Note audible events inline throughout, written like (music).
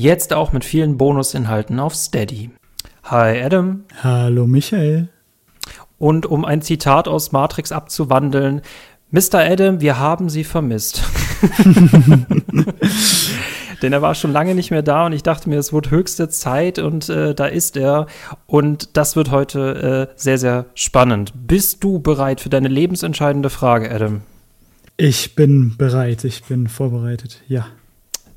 Jetzt auch mit vielen Bonusinhalten auf Steady. Hi Adam. Hallo Michael. Und um ein Zitat aus Matrix abzuwandeln, Mr. Adam, wir haben Sie vermisst. (laughs) (laughs) Denn er war schon lange nicht mehr da und ich dachte mir, es wird höchste Zeit und äh, da ist er. Und das wird heute äh, sehr, sehr spannend. Bist du bereit für deine lebensentscheidende Frage, Adam? Ich bin bereit, ich bin vorbereitet, ja.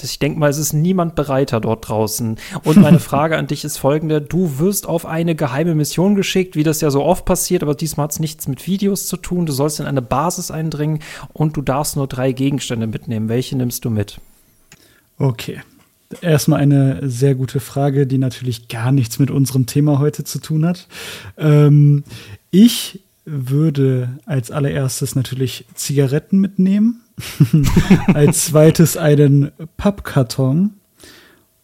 Ich denke mal, es ist niemand bereiter dort draußen. Und meine (laughs) Frage an dich ist folgende. Du wirst auf eine geheime Mission geschickt, wie das ja so oft passiert, aber diesmal hat es nichts mit Videos zu tun. Du sollst in eine Basis eindringen und du darfst nur drei Gegenstände mitnehmen. Welche nimmst du mit? Okay. Erstmal eine sehr gute Frage, die natürlich gar nichts mit unserem Thema heute zu tun hat. Ähm, ich würde als allererstes natürlich Zigaretten mitnehmen, (laughs) als zweites einen Pappkarton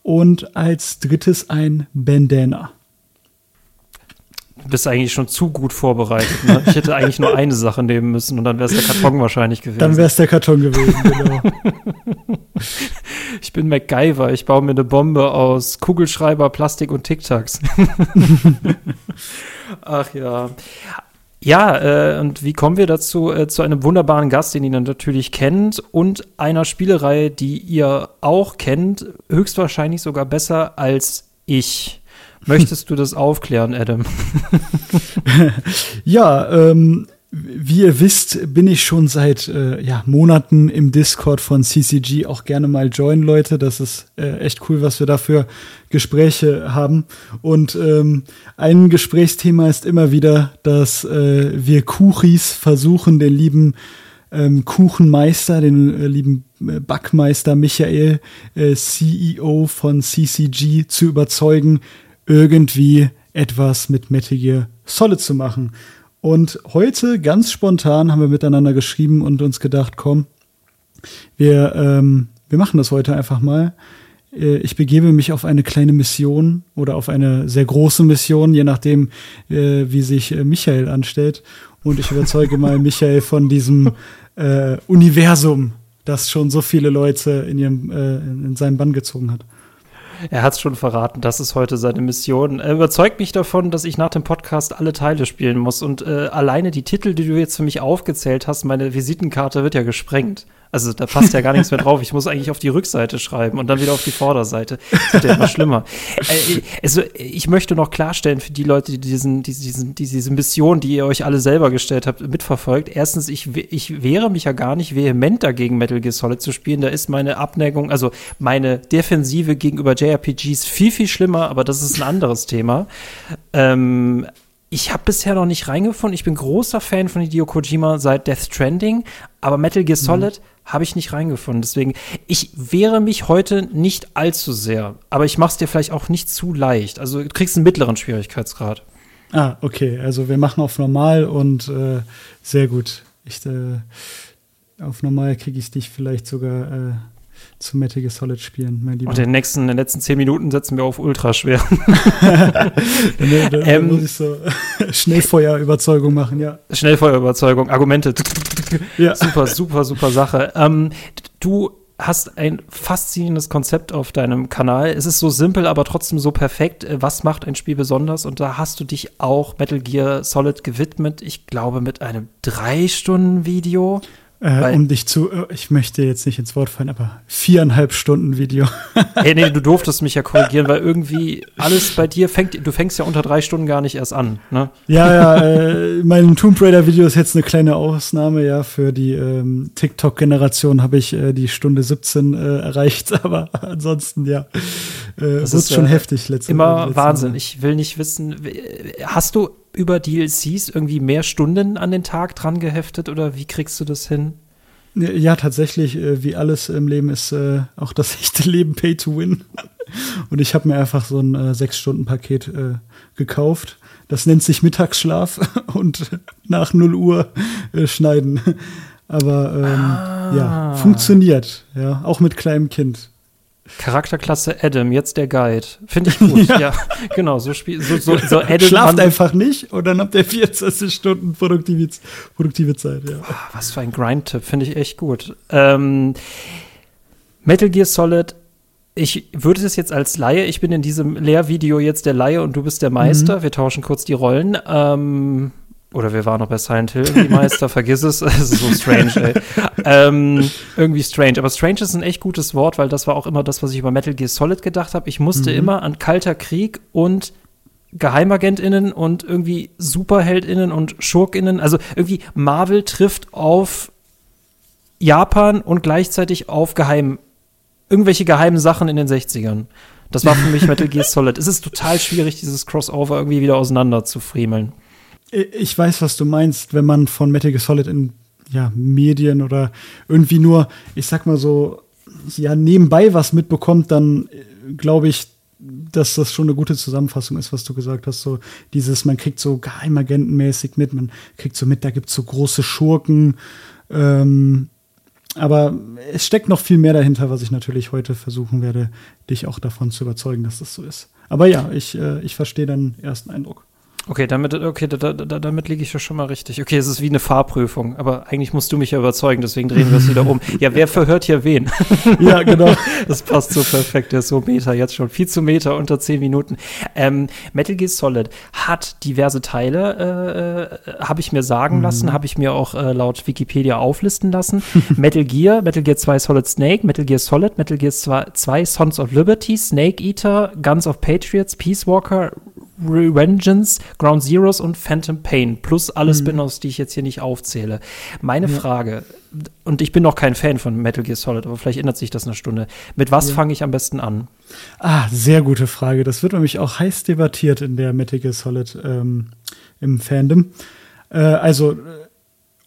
und als drittes ein Bandana. Du bist eigentlich schon zu gut vorbereitet. Ne? Ich hätte eigentlich nur eine Sache nehmen müssen und dann wäre es der Karton wahrscheinlich gewesen. Dann wäre es der Karton gewesen, genau. (laughs) ich bin MacGyver. Ich baue mir eine Bombe aus Kugelschreiber, Plastik und Tic-Tacs. (laughs) Ach ja. Ja, äh, und wie kommen wir dazu? Äh, zu einem wunderbaren Gast, den ihr natürlich kennt und einer Spielereihe, die ihr auch kennt, höchstwahrscheinlich sogar besser als ich. Möchtest du das (laughs) aufklären, Adam? ja, ähm, wie ihr wisst, bin ich schon seit äh, ja, Monaten im Discord von CCG auch gerne mal join, Leute. Das ist äh, echt cool, was wir da für Gespräche haben. Und ähm, ein Gesprächsthema ist immer wieder, dass äh, wir Kuchis versuchen, den lieben ähm, Kuchenmeister, den äh, lieben äh, Backmeister Michael, äh, CEO von CCG, zu überzeugen, irgendwie etwas mit Metal Gear Solid zu machen. Und heute, ganz spontan, haben wir miteinander geschrieben und uns gedacht, komm, wir, ähm, wir machen das heute einfach mal. Äh, ich begebe mich auf eine kleine Mission oder auf eine sehr große Mission, je nachdem, äh, wie sich äh, Michael anstellt. Und ich überzeuge mal (laughs) Michael von diesem äh, Universum, das schon so viele Leute in, ihrem, äh, in seinen Bann gezogen hat. Er hat es schon verraten, das ist heute seine Mission. Er überzeugt mich davon, dass ich nach dem Podcast alle Teile spielen muss. Und äh, alleine die Titel, die du jetzt für mich aufgezählt hast, meine Visitenkarte wird ja gesprengt. Also da passt ja gar nichts mehr drauf. Ich muss eigentlich auf die Rückseite schreiben und dann wieder auf die Vorderseite. Das wird ja immer schlimmer. Äh, also ich möchte noch klarstellen für die Leute, die diesen, diesen, diese Mission, die ihr euch alle selber gestellt habt, mitverfolgt. Erstens, ich, ich wehre mich ja gar nicht vehement dagegen, Metal Gear Solid zu spielen. Da ist meine Abneigung, also meine Defensive gegenüber JRPGs viel, viel schlimmer, aber das ist ein anderes Thema. Ähm, ich habe bisher noch nicht reingefunden. Ich bin großer Fan von Hideo Kojima seit Death Stranding, aber Metal Gear mhm. Solid mhm habe ich nicht reingefunden. Deswegen, ich wehre mich heute nicht allzu sehr, aber ich mache es dir vielleicht auch nicht zu leicht. Also du kriegst einen mittleren Schwierigkeitsgrad. Ah, okay. Also wir machen auf normal und äh, sehr gut. Ich, äh, auf normal kriege ich dich vielleicht sogar äh, zu Metal Gear Solid spielen, mein Lieber. Und in den nächsten, in den letzten zehn Minuten setzen wir auf ultra schwer. (laughs) (laughs) da, da ähm, muss ich so (laughs) Schnellfeuerüberzeugung machen, ja. Schnellfeuerüberzeugung, Argumente. ja. Super, super, super Sache. Ähm, du hast ein faszinierendes Konzept auf deinem Kanal. Es ist so simpel, aber trotzdem so perfekt. Was macht ein Spiel besonders? Und da hast du dich auch Metal Gear Solid gewidmet. Ich glaube, mit einem drei Stunden Video. Äh, um dich zu, äh, ich möchte jetzt nicht ins Wort fallen, aber viereinhalb Stunden Video. (laughs) hey, nee, du durftest mich ja korrigieren, weil irgendwie (laughs) alles bei dir fängt, du fängst ja unter drei Stunden gar nicht erst an, ne? Ja, ja, (laughs) äh, mein Tomb Raider Video ist jetzt eine kleine Ausnahme, ja, für die ähm, TikTok-Generation habe ich äh, die Stunde 17 äh, erreicht, aber ansonsten, ja, äh, das ist schon äh, heftig letztes Immer letzte Wahnsinn, Mal. ich will nicht wissen, hast du über DLCs irgendwie mehr Stunden an den Tag dran geheftet oder wie kriegst du das hin? Ja, tatsächlich, äh, wie alles im Leben ist äh, auch das (laughs) echte Leben Pay to Win. Und ich habe mir einfach so ein äh, Sechs-Stunden-Paket äh, gekauft. Das nennt sich Mittagsschlaf (laughs) und nach 0 Uhr äh, schneiden. Aber ähm, ah. ja, funktioniert, ja, auch mit kleinem Kind. Charakterklasse Adam, jetzt der Guide. Finde ich (laughs) gut. ja. ja. genau. So, spiel, so, so, so (laughs) Adam Schlaft einfach nicht und dann habt ihr 24 Stunden produktive, produktive Zeit. Ja. Oh, was für ein Grind-Tipp. Finde ich echt gut. Ähm, Metal Gear Solid ich würde das jetzt als Laie, ich bin in diesem Lehrvideo jetzt der Laie und du bist der Meister. Mhm. Wir tauschen kurz die Rollen. Ähm, oder wir waren noch bei Silent Hill die Meister, (laughs) vergiss es. (laughs) Es ist so strange, ey. ähm, irgendwie strange. Aber strange ist ein echt gutes Wort, weil das war auch immer das, was ich über Metal Gear Solid gedacht habe. Ich musste mhm. immer an Kalter Krieg und GeheimagentInnen und irgendwie SuperheldInnen und SchurkInnen. Also irgendwie Marvel trifft auf Japan und gleichzeitig auf Geheim irgendwelche geheimen Sachen in den 60ern. Das war für mich Metal Gear (laughs) Solid. Es ist total schwierig, dieses Crossover irgendwie wieder auseinander zu friemeln. Ich weiß, was du meinst, wenn man von Metal Gear Solid in ja, Medien oder irgendwie nur, ich sag mal so, ja, nebenbei was mitbekommt, dann äh, glaube ich, dass das schon eine gute Zusammenfassung ist, was du gesagt hast. So dieses, man kriegt so geheimagentenmäßig mit, man kriegt so mit, da gibt es so große Schurken. Ähm, aber es steckt noch viel mehr dahinter, was ich natürlich heute versuchen werde, dich auch davon zu überzeugen, dass das so ist. Aber ja, ich, äh, ich verstehe deinen ersten Eindruck. Okay, damit, okay, da, da, damit liege ich schon mal richtig. Okay, es ist wie eine Fahrprüfung, aber eigentlich musst du mich ja überzeugen, deswegen drehen wir es wieder um. Ja, wer verhört hier wen? (laughs) ja, genau. (laughs) Das passt so perfekt, der ist so Meter jetzt schon. Viel zu Meter unter zehn Minuten. Ähm, Metal Gear Solid hat diverse Teile, äh, äh habe ich mir sagen mhm. lassen, habe ich mir auch äh, laut Wikipedia auflisten lassen. (laughs) Metal Gear, Metal Gear 2 Solid Snake, Metal Gear Solid, Metal Gear 2, 2 Sons of Liberty, Snake Eater, Guns of Patriots, Peace Walker, Revengeance, Ground Zeroes und Phantom Pain plus alle mhm. Spin-offs, die ich jetzt hier nicht aufzähle. Meine ja. Frage, und ich bin noch kein Fan von Metal Gear Solid, aber vielleicht ändert sich das eine Stunde. Mit was ja. fange ich am besten an? Ah, sehr gute Frage. Das wird nämlich auch heiß debattiert in der Metal Gear Solid ähm, im Fandom. Äh, also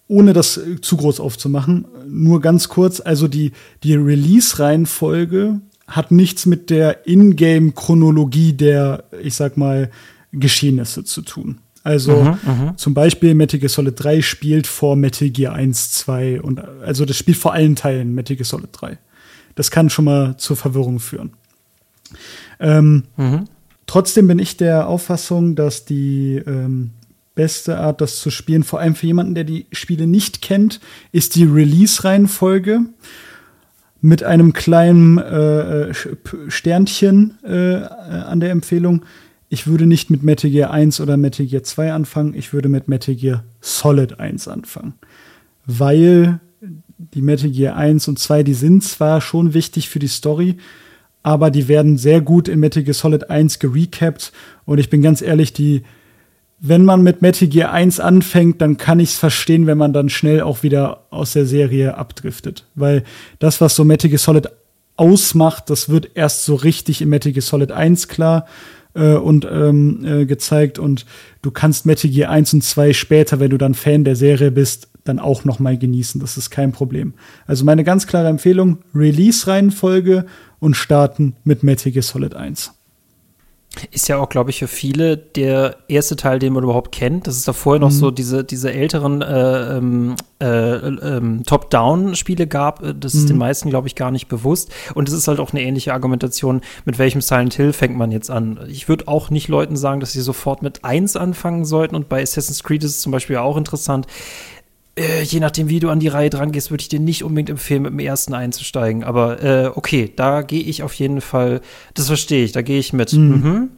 ohne das zu groß aufzumachen, nur ganz kurz, also die, die Release-Reihenfolge hat nichts mit der Ingame-Chronologie der, ich sag mal, Geschehnisse zu tun. Also mhm, mhm, zum Beispiel Metal Gear Solid 3 spielt vor Metal Gear 1, 2 und also das spielt vor allen Teilen Metal Gear Solid 3. Das kann schon mal zur Verwirrung führen. Ähm, mhm. Trotzdem bin ich der Auffassung, dass die ähm, beste Art, das zu spielen, vor allem für jemanden, der die Spiele nicht kennt, ist die Release-Reihenfolge mit einem kleinen äh, äh Sternchen äh, an der Empfehlung. Ich würde nicht mit Metal Gear 1 oder Metal Gear 2 anfangen, ich würde mit Metal Gear Solid 1 anfangen. Weil die Metal Gear 1 und 2, die sind zwar schon wichtig für die Story, aber die werden sehr gut in Metal Gear Solid 1 gerecapt und ich bin ganz ehrlich, die wenn man mit Metal Gear 1 anfängt, dann kann ich es verstehen, wenn man dann schnell auch wieder aus der Serie abdriftet. Weil das, was so Metal Gear Solid ausmacht, das wird erst so richtig in Metal Gear Solid 1 klar äh, und ähm, äh, gezeigt. Und du kannst Metal Gear 1 und 2 später, wenn du dann Fan der Serie bist, dann auch noch mal genießen. Das ist kein Problem. Also meine ganz klare Empfehlung, Release-Reihenfolge und starten mit Metal Gear Solid 1. Ist ja auch, glaube ich, für viele der erste Teil, den man überhaupt kennt. Das ist da vorher noch mhm. so diese, diese älteren äh, ähm, äh, ähm, Top-Down-Spiele gab. Äh, das ist mhm. den meisten, glaube ich, gar nicht bewusst. Und es ist halt auch eine ähnliche Argumentation, mit welchem Silent Hill fängt man jetzt an. Ich würde auch nicht Leuten sagen, dass sie sofort mit 1 anfangen sollten. Und bei Assassin's Creed ist es zum Beispiel auch interessant äh, je nachdem, wie du an die Reihe dran gehst, würde ich dir nicht unbedingt empfehlen, mit dem ersten einzusteigen. Aber äh, okay, da gehe ich auf jeden Fall, das verstehe ich, da gehe ich mit. Mhm. Mhm.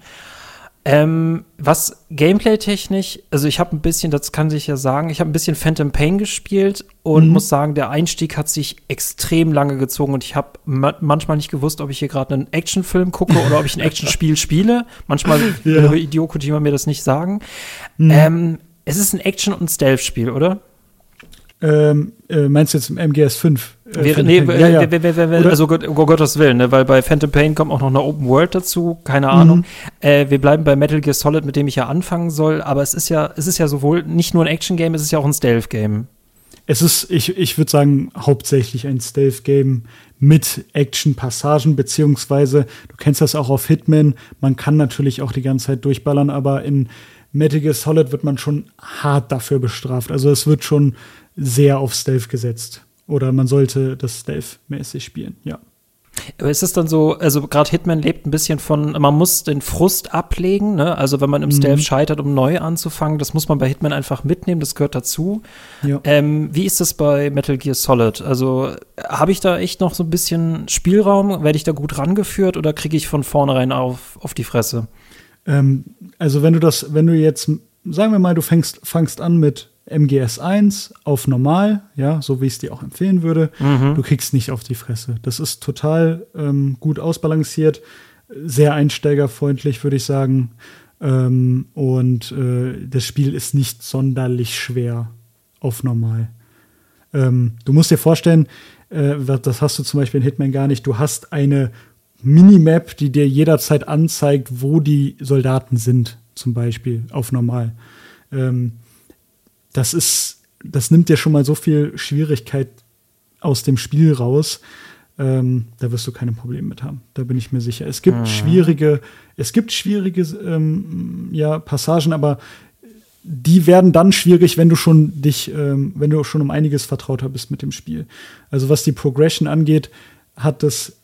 Ähm, was Gameplay-technisch, also ich habe ein bisschen, das kann sich ja sagen, ich habe ein bisschen Phantom Pain gespielt und mhm. muss sagen, der Einstieg hat sich extrem lange gezogen und ich habe ma manchmal nicht gewusst, ob ich hier gerade einen Actionfilm gucke oder ob ich ein (laughs) Actionspiel spiele. Manchmal ja. würde Hideo Kojima mir das nicht sagen. Mhm. Ähm, es ist ein Action- und Stealth-Spiel, oder? Ähm, äh, meinst du jetzt im MGS 5? Äh, Wäre, nee, ja, ja. also Gott, um Gottes Willen, ne? weil bei Phantom Pain kommt auch noch eine Open World dazu, keine Ahnung. Mhm. Äh, wir bleiben bei Metal Gear Solid, mit dem ich ja anfangen soll, aber es ist ja, es ist ja sowohl nicht nur ein Action-Game, es ist ja auch ein Stealth-Game. Es ist, ich, ich würde sagen, hauptsächlich ein Stealth-Game mit Action-Passagen, beziehungsweise, du kennst das auch auf Hitman, man kann natürlich auch die ganze Zeit durchballern, aber in Metal Gear Solid wird man schon hart dafür bestraft. Also es wird schon sehr auf Stealth gesetzt. Oder man sollte das Stealth-mäßig spielen, ja. Aber ist es dann so, also gerade Hitman lebt ein bisschen von, man muss den Frust ablegen, ne? Also wenn man im mhm. Stealth scheitert, um neu anzufangen, das muss man bei Hitman einfach mitnehmen, das gehört dazu. Ja. Ähm, wie ist das bei Metal Gear Solid? Also habe ich da echt noch so ein bisschen Spielraum? Werde ich da gut rangeführt oder kriege ich von vornherein auf, auf die Fresse? Ähm, also wenn du das, wenn du jetzt, sagen wir mal, du fängst, fangst an mit MGS1 auf normal, ja, so wie ich es dir auch empfehlen würde. Mhm. Du kriegst nicht auf die Fresse. Das ist total ähm, gut ausbalanciert, sehr einsteigerfreundlich, würde ich sagen. Ähm, und äh, das Spiel ist nicht sonderlich schwer auf normal. Ähm, du musst dir vorstellen, äh, das hast du zum Beispiel in Hitman gar nicht. Du hast eine Minimap, die dir jederzeit anzeigt, wo die Soldaten sind, zum Beispiel auf normal. Ähm, das ist, das nimmt dir schon mal so viel Schwierigkeit aus dem Spiel raus. Ähm, da wirst du keine Probleme mit haben. Da bin ich mir sicher. Es gibt mhm. schwierige, es gibt schwierige ähm, ja, Passagen, aber die werden dann schwierig, wenn du schon dich, ähm, wenn du schon um einiges vertrauter bist mit dem Spiel. Also was die Progression angeht, hat das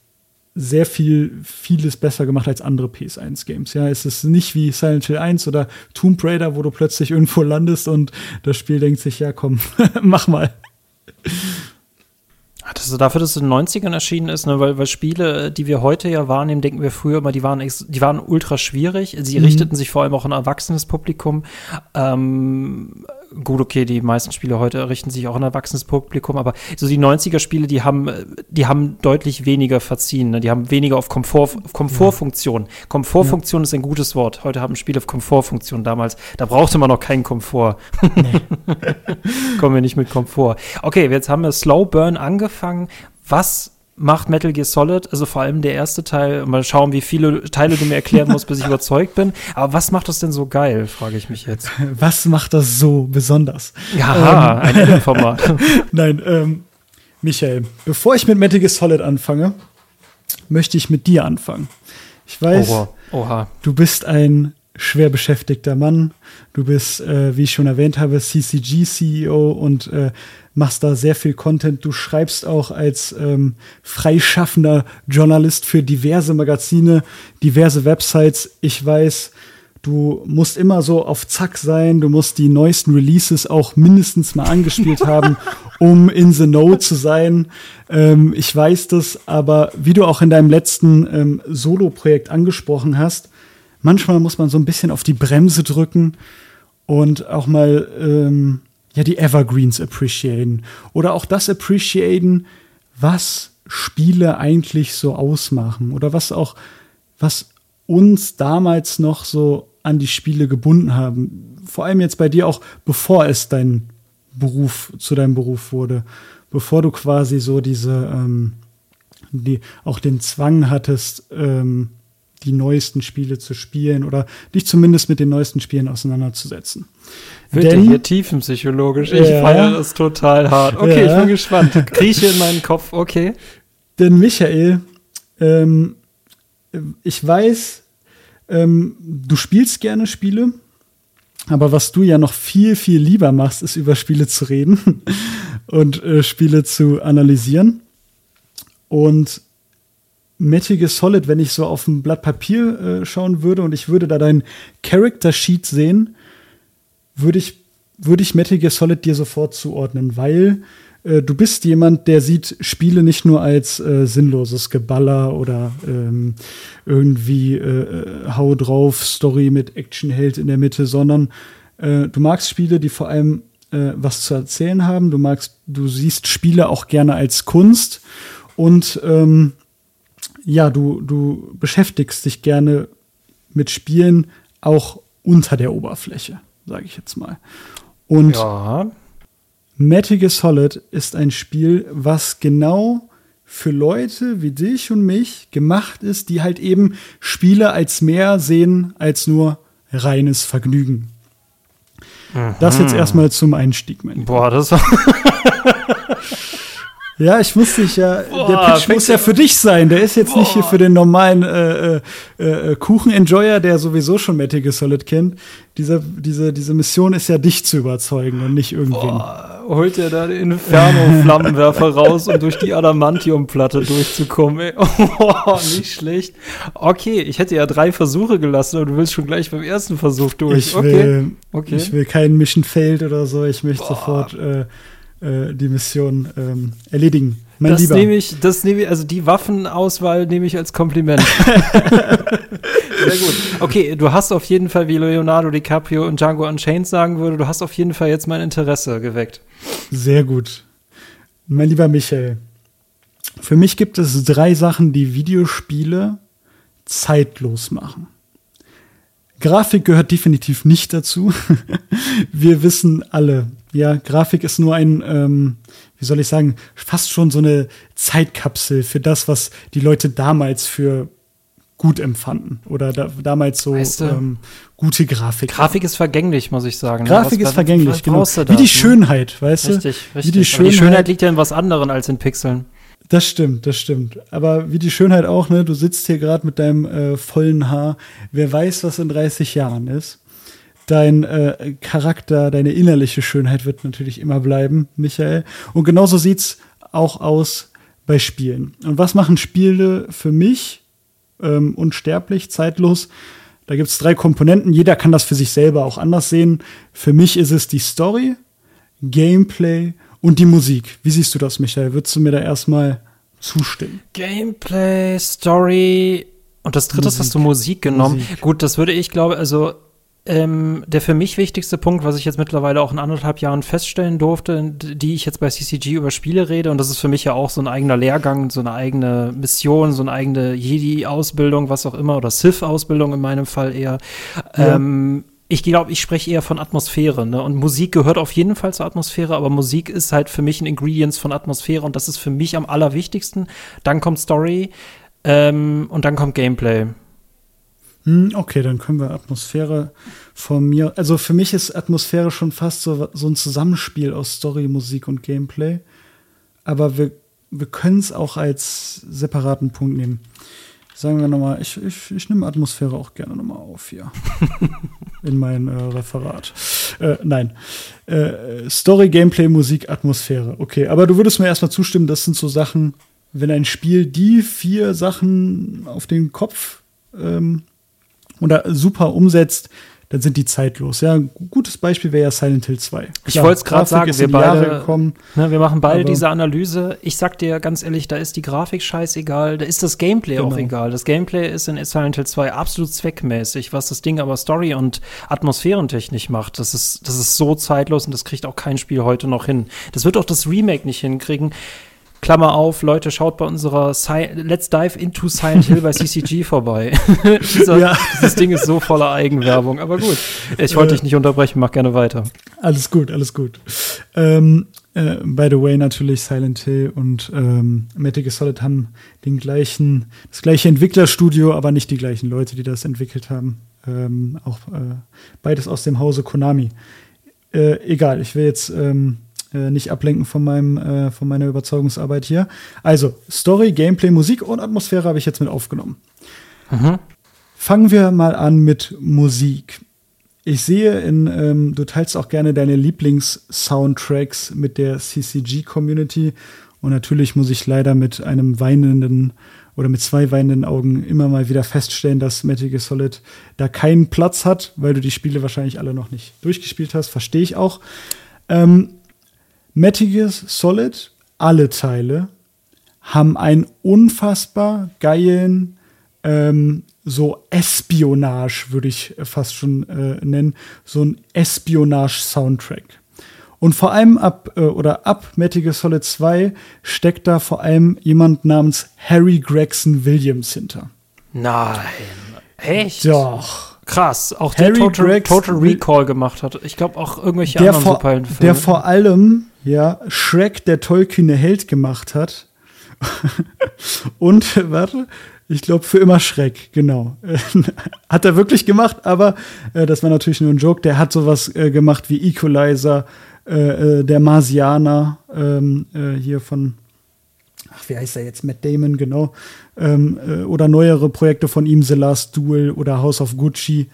sehr viel, vieles besser gemacht als andere PS1-Games. Ja, es ist nicht wie Silent Hill 1 oder Tomb Raider, wo du plötzlich irgendwo landest und das Spiel denkt sich, ja komm, (laughs) mach mal. Das ist dafür, dass es in den 90ern erschienen ist, ne, weil, weil Spiele, die wir heute ja wahrnehmen, denken wir früher immer, die waren, die waren ultra schwierig. Sie mhm. richteten sich vor allem auch an ein erwachsenes Publikum. Ähm, gut, okay, die meisten Spiele heute richten sich auch an erwachsenes Publikum, aber so die 90er-Spiele, die haben, die haben deutlich weniger verziehen. Ne? Die haben weniger auf Komfort, Komfortfunktion. Komfortfunktion ja. ist ein gutes Wort. Heute haben Spiele auf Komfortfunktion. Damals, da brauchte man noch keinen Komfort. Nee. (laughs) Kommen wir nicht mit Komfort. Okay, jetzt haben wir Slow Burn angefangen. Was macht Metal Gear Solid, also vor allem der erste Teil, mal schauen, wie viele Teile du mir erklären musst, bis ich (laughs) überzeugt bin. Aber was macht das denn so geil, frage ich mich jetzt. (laughs) Was macht das so besonders? Ja, ähm, ein Edit-Format. (laughs) Nein, ähm, Michael, bevor ich mit Metal Gear Solid anfange, möchte ich mit dir anfangen. Ich weiß, Oha. Oha. du bist ein schwer beschäftigter Mann. Du bist, äh, wie ich schon erwähnt habe, CCG-CEO und äh, machst da sehr viel Content. Du schreibst auch als ähm, freischaffender Journalist für diverse Magazine, diverse Websites. Ich weiß, du musst immer so auf Zack sein. Du musst die neuesten Releases auch mindestens mal angespielt haben, (laughs) um in the know zu sein. Ähm, ich weiß das, aber wie du auch in deinem letzten ähm, Solo-Projekt angesprochen hast, manchmal muss man so ein bisschen auf die Bremse drücken und auch mal ähm, ja die Evergreens appreciaten oder auch das appreciaten, was Spiele eigentlich so ausmachen oder was auch was uns damals noch so an die Spiele gebunden haben. Vor allem jetzt bei dir auch, bevor es dein Beruf zu deinem Beruf wurde, bevor du quasi so diese ähm, die auch den Zwang hattest, ähm, die neuesten Spiele zu spielen oder dich zumindest mit den neuesten Spielen auseinanderzusetzen. Wird Denn, hier tiefenpsychologisch. Ich ja, feiere es total hart. Okay, ja. ich bin gespannt. Krieche in meinen Kopf, okay. Denn Michael, ähm, ich weiß, ähm, du spielst gerne Spiele, aber was du ja noch viel, viel lieber machst, ist über Spiele zu reden (laughs) und äh, Spiele zu analysieren. Und Gear Solid, wenn ich so auf ein Blatt Papier äh, schauen würde und ich würde da dein Character Sheet sehen, würde ich, würde ich Metal Solid dir sofort zuordnen, weil äh, du bist jemand, der sieht Spiele nicht nur als äh, sinnloses Geballer oder ähm, irgendwie äh, Hau drauf Story mit Actionheld in der Mitte, sondern äh, du magst Spiele, die vor allem äh, was zu erzählen haben. Du magst, du siehst Spiele auch gerne als Kunst und ähm, ja, du, du beschäftigst dich gerne mit Spielen auch unter der Oberfläche, sage ich jetzt mal. Und ja. Metal Gear Solid ist ein Spiel, was genau für Leute wie dich und mich gemacht ist, die halt eben Spiele als mehr sehen als nur reines Vergnügen. Mhm. Das jetzt erstmal zum Einstieg, mein Boah, das war (laughs) Ja, ich muss dich ja, Boah, der Pitch muss ja für dich sein. Der ist jetzt Boah. nicht hier für den normalen äh, äh, äh, Kuchen-Enjoyer, der sowieso schon Metal Gear Solid kennt. Diese, diese, diese Mission ist ja dich zu überzeugen und nicht irgendwen. Boah. holt er da den Inferno-Flammenwerfer (laughs) raus, um durch die Adamantium-Platte durchzukommen. Ey. (laughs) Oh, nicht schlecht. Okay, ich hätte ja drei Versuche gelassen, aber du willst schon gleich beim ersten Versuch durch. Ich will, okay. Ich will keinen Mission Failed oder so. Ich möchte sofort äh, äh, die Mission ähm, erledigen. Mein das nehme ich, das nehme ich, also die Waffenauswahl nehme ich als Kompliment. (laughs) Sehr gut. Okay, du hast auf jeden Fall, wie Leonardo DiCaprio und Django Unchained sagen würde, du hast auf jeden Fall jetzt mein Interesse geweckt. Sehr gut. Mein lieber Michael, für mich gibt es drei Sachen, die Videospiele zeitlos machen. Grafik gehört definitiv nicht dazu. (laughs) Wir wissen alle, ja, Grafik ist nur ein, ähm, wie soll ich sagen, fast schon so eine Zeitkapsel für das, was die Leute damals für gut empfanden oder da, damals so weißt du, ähm, gute Grafik. Grafik ist vergänglich, muss ich sagen. Ne? Grafik was, ist vergänglich, genau. Wie die ne? Schönheit, weißt richtig, du? Richtig, Wie die Schönheit, die Schönheit liegt ja in was anderem als in Pixeln. Das stimmt, das stimmt. Aber wie die Schönheit auch, ne? Du sitzt hier gerade mit deinem äh, vollen Haar. Wer weiß, was in 30 Jahren ist. Dein äh, Charakter, deine innerliche Schönheit wird natürlich immer bleiben, Michael. Und genauso sieht's auch aus bei Spielen. Und was machen Spiele für mich? ähm, unsterblich, zeitlos. Da gibt es drei Komponenten. Jeder kann das für sich selber auch anders sehen. Für mich ist es die Story, Gameplay und die Musik. Wie siehst du das, Michael? Würdest du mir da erstmal zustimmen? Gameplay, Story und das dritte Musik. hast du Musik genommen. Musik. Gut, das würde ich glaube, also ähm, der für mich wichtigste Punkt, was ich jetzt mittlerweile auch in anderthalb Jahren feststellen durfte, die ich jetzt bei CCG über Spiele rede, und das ist für mich ja auch so ein eigener Lehrgang, so eine eigene Mission, so eine eigene Jedi-Ausbildung, was auch immer, oder Sith-Ausbildung in meinem Fall eher. Ja. Ähm, ich glaube, ich spreche eher von Atmosphäre, ne? Und Musik gehört auf jeden Fall zur Atmosphäre, aber Musik ist halt für mich ein Ingredients von Atmosphäre und das ist für mich am allerwichtigsten. Dann kommt Story ähm, und dann kommt Gameplay. Hm, okay, dann können wir Atmosphäre von mir. Also für mich ist Atmosphäre schon fast so, so ein Zusammenspiel aus Story, Musik und Gameplay. Aber wir, wir können es auch als separaten Punkt nehmen. Sagen wir nochmal, ich, ich, ich nehme Atmosphäre auch gerne nochmal auf hier. (laughs) in mein äh, Referat. Äh, nein. Äh, Story, Gameplay, Musik, Atmosphäre. Okay, aber du würdest mir erstmal zustimmen, das sind so Sachen, wenn ein Spiel die vier Sachen auf den Kopf ähm, oder super umsetzt, dann sind die zeitlos. Ja, ein gutes Beispiel wäre ja Silent Hill 2. Ich wollte es gerade sagen, wir beide, gekommen, ne, wir machen beide diese Analyse. Ich sag dir ganz ehrlich, da ist die Grafik scheißegal, da ist das Gameplay genau. auch egal. Das Gameplay ist in Silent Hill 2 absolut zweckmäßig, was das Ding aber Story- und atmosphärentechnisch macht. Das ist, das ist so zeitlos und das kriegt auch kein Spiel heute noch hin. Das wird auch das Remake nicht hinkriegen. Klammer auf, Leute, schaut bei unserer Sci Let's Dive into Silent Hill bei CCG (laughs) vorbei. (laughs) Dieser, ja. Dieses Ding ist so voller Eigenwerbung, aber gut. Ich wollte äh, dich nicht unterbrechen, mach gerne weiter. Alles gut, alles gut. Ähm, äh, by the way, natürlich Silent Hill und ähm, Metal Gear Solid haben den gleichen, das gleiche Entwicklerstudio, aber nicht die gleichen Leute, die das entwickelt haben. Ähm, auch äh, beides aus dem Hause Konami. Äh, egal, ich will jetzt ähm, äh, nicht ablenken von, meinem, äh, von meiner Überzeugungsarbeit hier. Also, Story, Gameplay, Musik und Atmosphäre habe ich jetzt mit aufgenommen. Mhm. Fangen wir mal an mit Musik. Ich sehe in, ähm, du teilst auch gerne deine Lieblings-Soundtracks mit der CCG-Community. Und natürlich muss ich leider mit einem weinenden oder mit zwei weinenden Augen immer mal wieder feststellen, dass Metal Gear Solid da keinen Platz hat, weil du die Spiele wahrscheinlich alle noch nicht durchgespielt hast. Verstehe ich auch. Ähm, Metal Gear Solid, alle Teile, haben einen unfassbar geilen, ähm, so Espionage, würde ich fast schon äh, nennen, so ein Espionage-Soundtrack. Und vor allem ab, äh, oder ab Metal Gear Solid 2 steckt da vor allem jemand namens Harry Gregson Williams hinter. Nein. Echt? Doch krass. Auch Harry der Total, Total Recall gemacht hat. Ich glaube auch irgendwelche der anderen vor, Superheldenfilme. Der vor allem, ja, Shrek, der tollkühne Held gemacht hat. (laughs) Und, warte, ich glaube für immer Schreck, genau. (laughs) hat er wirklich gemacht, aber äh, das war natürlich nur ein Joke. Der hat sowas äh, gemacht wie Equalizer, äh, äh der Marsianer, ähm, äh, hier von ach, wie heißt er jetzt, Matt Damon, genau, ähm, äh, oder neuere Projekte von ihm, The Last Duel oder House of Gucci.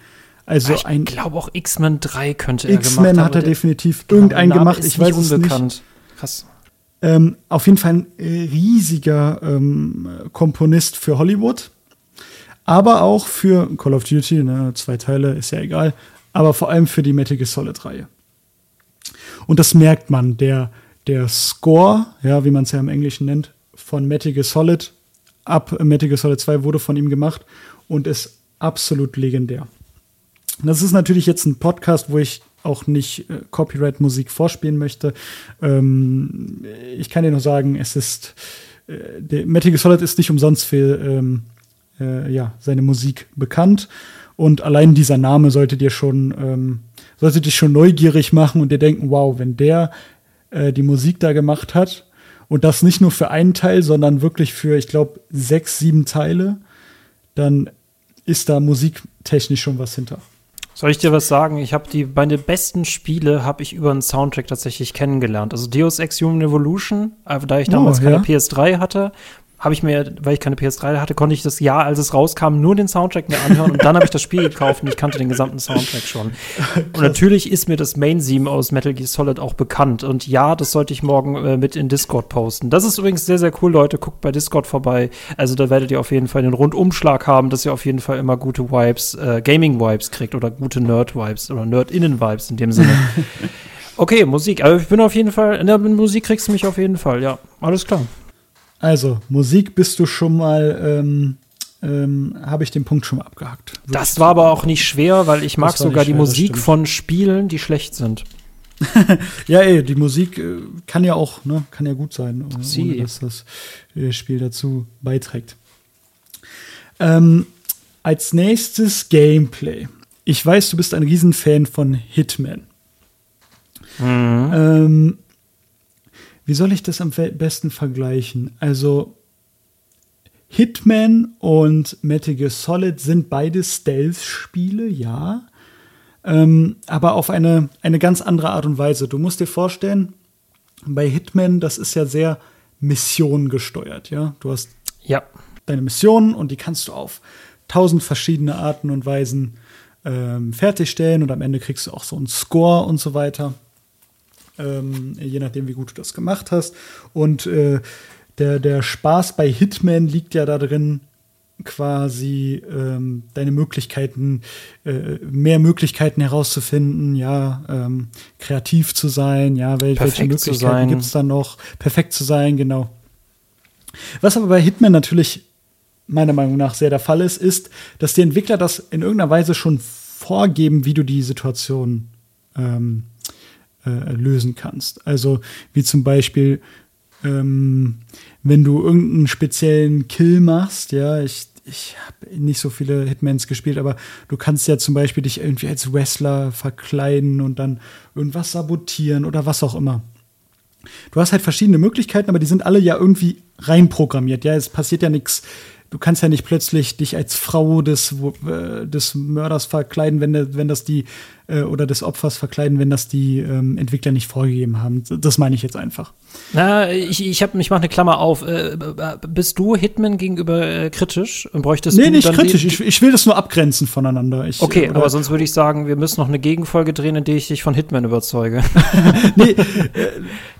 Also ich ein glaube auch X-Men 3 könnte er gemacht X-Men hat er definitiv irgendeinen gemacht. Ich weiß es nicht. Krass. Ähm, auf jeden Fall ein riesiger ähm, Komponist für Hollywood, aber auch für Call of Duty, ne, zwei Teile, ist ja egal, aber vor allem für die Metal Gear Solid-Reihe. Und das merkt man, der, der Score, ja, wie man es ja im Englischen nennt, von Metal Gear Solid ab Metal Gear Solid 2 wurde von ihm gemacht und ist absolut legendär. Das ist natürlich jetzt ein Podcast, wo ich auch nicht äh, Copyright-Musik vorspielen möchte. Ähm, ich kann dir nur sagen, es ist äh, der Metal Gear Solid ist nicht umsonst für ähm, äh, ja, seine Musik bekannt. Und allein dieser Name sollte dir schon, ähm, sollte dich schon neugierig machen und dir denken, wow, wenn der äh, die Musik da gemacht hat und das nicht nur für einen Teil, sondern wirklich für, ich glaube, sechs, sieben Teile, dann ist da musiktechnisch schon was hinter. Soll ich dir was sagen? Ich habe die meine besten Spiele habe ich über einen Soundtrack tatsächlich kennengelernt. Also Deus Ex Human Evolution, äh, da ich damals oh, keine PS3 hatte, habe ich mir, weil ich keine PS3 hatte, konnte ich das Jahr, als es rauskam, nur den Soundtrack mir anhören und dann habe ich das Spiel gekauft und ich kannte den gesamten Soundtrack schon. Und natürlich ist mir das Main-Theme aus Metal Gear Solid auch bekannt und ja, das sollte ich morgen äh, mit in Discord posten. Das ist übrigens sehr, sehr cool, Leute. Guckt bei Discord vorbei. Also da werdet ihr auf jeden Fall den Rundumschlag haben, dass ihr auf jeden Fall immer gute Vibes, äh, Gaming-Vibes kriegt oder gute Nerd-Vibes oder Nerd-Innen-Vibes in dem Sinne. (laughs) Okay, Musik. Also ich bin auf jeden Fall, in der Musik kriegst du mich auf jeden Fall, ja. Alles klar. Also, Musik bist du schon mal, ähm, ähm, habe ich den Punkt schon mal abgehakt. Das war aber auch nicht schwer, weil ich mag sogar schwer, die Musik von Spielen, die schlecht sind. (laughs) ja, ey, die Musik äh, kann ja auch, ne, kann ja gut sein, ohne, ohne dass das äh, Spiel dazu beiträgt. Ähm, als nächstes Gameplay. Ich weiß, du bist ein Riesenfan von Hitman. Mhm. Ähm, wie soll ich das am besten vergleichen? Also Hitman und Metal Gear Solid sind beide Stealth-Spiele, ja. Ähm, aber auf eine, eine ganz andere Art und Weise. Du musst dir vorstellen, bei Hitman, das ist ja sehr Mission gesteuert, ja. Du hast ja. deine Missionen und die kannst du auf tausend verschiedene Arten und Weisen ähm, fertigstellen und am Ende kriegst du auch so einen Score und so weiter ähm, je nachdem, wie gut du das gemacht hast. Und äh, der, der Spaß bei Hitman liegt ja da drin, quasi ähm, deine Möglichkeiten, äh, mehr Möglichkeiten herauszufinden, ja, ähm, kreativ zu sein, ja, wel welche Möglichkeiten gibt es da noch, perfekt zu sein, genau. Was aber bei Hitman natürlich meiner Meinung nach sehr der Fall ist, ist, dass die Entwickler das in irgendeiner Weise schon vorgeben, wie du die Situation ähm, äh, lösen kannst. Also wie zum Beispiel, ähm, wenn du irgendeinen speziellen Kill machst, ja, ich, ich habe nicht so viele Hitmans gespielt, aber du kannst ja zum Beispiel dich irgendwie als Wrestler verkleiden und dann irgendwas sabotieren oder was auch immer. Du hast halt verschiedene Möglichkeiten, aber die sind alle ja irgendwie reinprogrammiert. Ja, es passiert ja nichts du kannst ja nicht plötzlich dich als Frau des, äh, des Mörders verkleiden, wenn, wenn das die äh, oder des Opfers verkleiden, wenn das die ähm, Entwickler nicht vorgegeben haben. Das meine ich jetzt einfach. Na, ich, ich, hab, ich mache eine Klammer auf. Äh, bist du Hitman gegenüber äh, kritisch? Und bräuchtest nee, du nicht kritisch. Ich, ich, will das nur abgrenzen voneinander. Ich, okay, aber sonst würde ich sagen, wir müssen noch eine Gegenfolge drehen, in der ich dich von Hitman überzeuge. (laughs) nee, äh,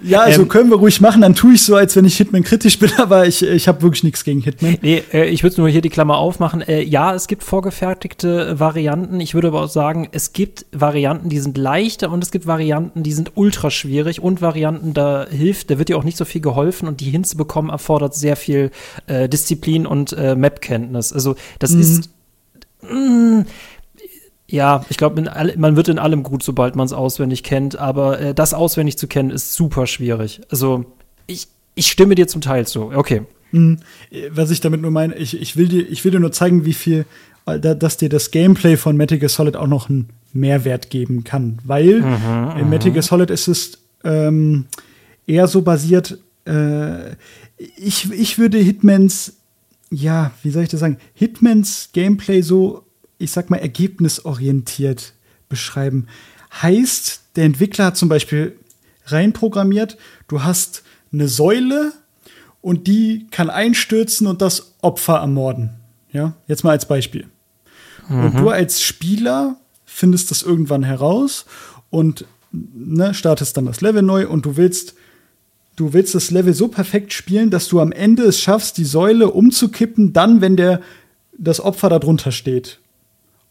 ja, also ähm, können wir ruhig machen. Dann tue ich so, als wenn ich Hitman kritisch bin, (laughs) aber ich, ich habe wirklich nichts gegen Hitman. Nee, äh, ich würde nur hier die Klammer aufmachen. Äh, ja, es gibt vorgefertigte Varianten. Ich würde aber auch sagen, es gibt Varianten, die sind leichter und es gibt Varianten, die sind ultra schwierig und Varianten, da hilft, da wird dir auch nicht so viel geholfen und die hinzubekommen erfordert sehr viel äh, Disziplin und äh, Map-Kenntnis. Also das mhm. ist mh, mm, ja, ich glaube, man wird in allem gut, sobald man es auswendig kennt, aber äh, das auswendig zu kennen ist super schwierig. Also ich, ich stimme dir zum Teil zu. Okay. Mhm. Was ich damit nur meine, ich, ich, will dir, ich will dir nur zeigen, wie viel, dass dir das Gameplay von Metal Gear Solid auch noch einen Mehrwert geben kann. Weil mhm, in Metal Gear Solid ist es ähm, eher so basiert, äh, ich, ich würde Hitmans, ja, wie soll ich das sagen, Hitmans Gameplay so, ich sag mal, ergebnisorientiert beschreiben. Heißt, der Entwickler hat zum Beispiel reinprogrammiert, du hast eine Säule und die kann einstürzen und das Opfer ermorden. Ja, jetzt mal als Beispiel. Mhm. Und du als Spieler findest das irgendwann heraus und ne, startest dann das Level neu und du willst du willst das Level so perfekt spielen, dass du am Ende es schaffst, die Säule umzukippen, dann, wenn der das Opfer darunter steht.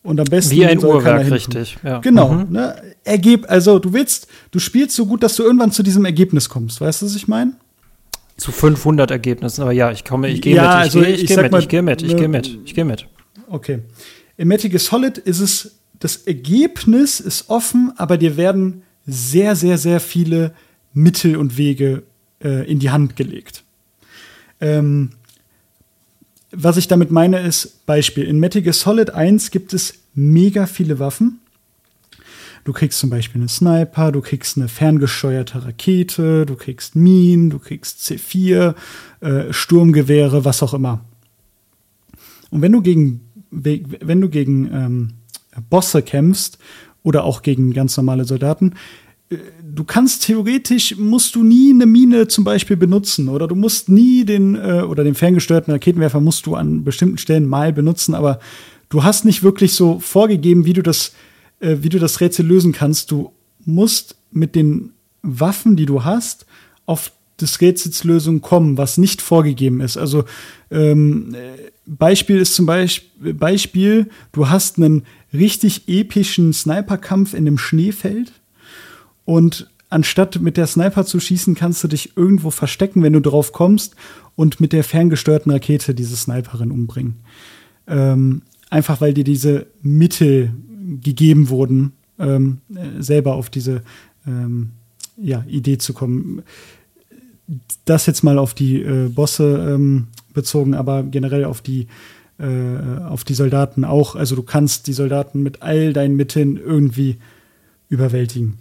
Und am besten wie ein Uhrwerk, richtig. Ja. Genau. Mhm. Ne? Ergeb, also du willst, du spielst so gut, dass du irgendwann zu diesem Ergebnis kommst. Weißt du, was ich meine? Zu 500 Ergebnissen, aber ja, ich komme, ich gehe ja, mit, ich also gehe ich, ich geh mit, ich gehe mit, ich gehe mit, ich gehe mit. Okay. Im Metal Gear Solid ist es, das Ergebnis ist offen, aber dir werden sehr, sehr, sehr viele Mittel und Wege äh, in die Hand gelegt. Ähm, was ich damit meine, ist Beispiel. In Metal Gear Solid 1 gibt es mega viele Waffen. Du kriegst zum Beispiel einen Sniper, du kriegst eine ferngesteuerte Rakete, du kriegst Minen, du kriegst C4, äh, Sturmgewehre, was auch immer. Und wenn du gegen, wenn du gegen ähm, Bosse kämpfst oder auch gegen ganz normale Soldaten, du kannst theoretisch, musst du nie eine Mine zum Beispiel benutzen oder du musst nie den, äh, oder den ferngesteuerten Raketenwerfer musst du an bestimmten Stellen mal benutzen, aber du hast nicht wirklich so vorgegeben, wie du das, äh, wie du das Rätsel lösen kannst. Du musst mit den Waffen, die du hast, auf des Rätsels Lösung kommen, was nicht vorgegeben ist. Also ähm, Beispiel ist zum Beispiel, Beispiel, du hast einen richtig epischen Sniperkampf in einem Schneefeld und anstatt mit der Sniper zu schießen, kannst du dich irgendwo verstecken, wenn du drauf kommst und mit der ferngesteuerten Rakete diese Sniperin umbringen. Ähm, einfach weil dir diese Mittel gegeben wurden, ähm, selber auf diese ähm, ja, Idee zu kommen. Das jetzt mal auf die äh, Bosse ähm, bezogen, aber generell auf die äh, auf die Soldaten auch. Also du kannst die Soldaten mit all deinen Mitteln irgendwie überwältigen.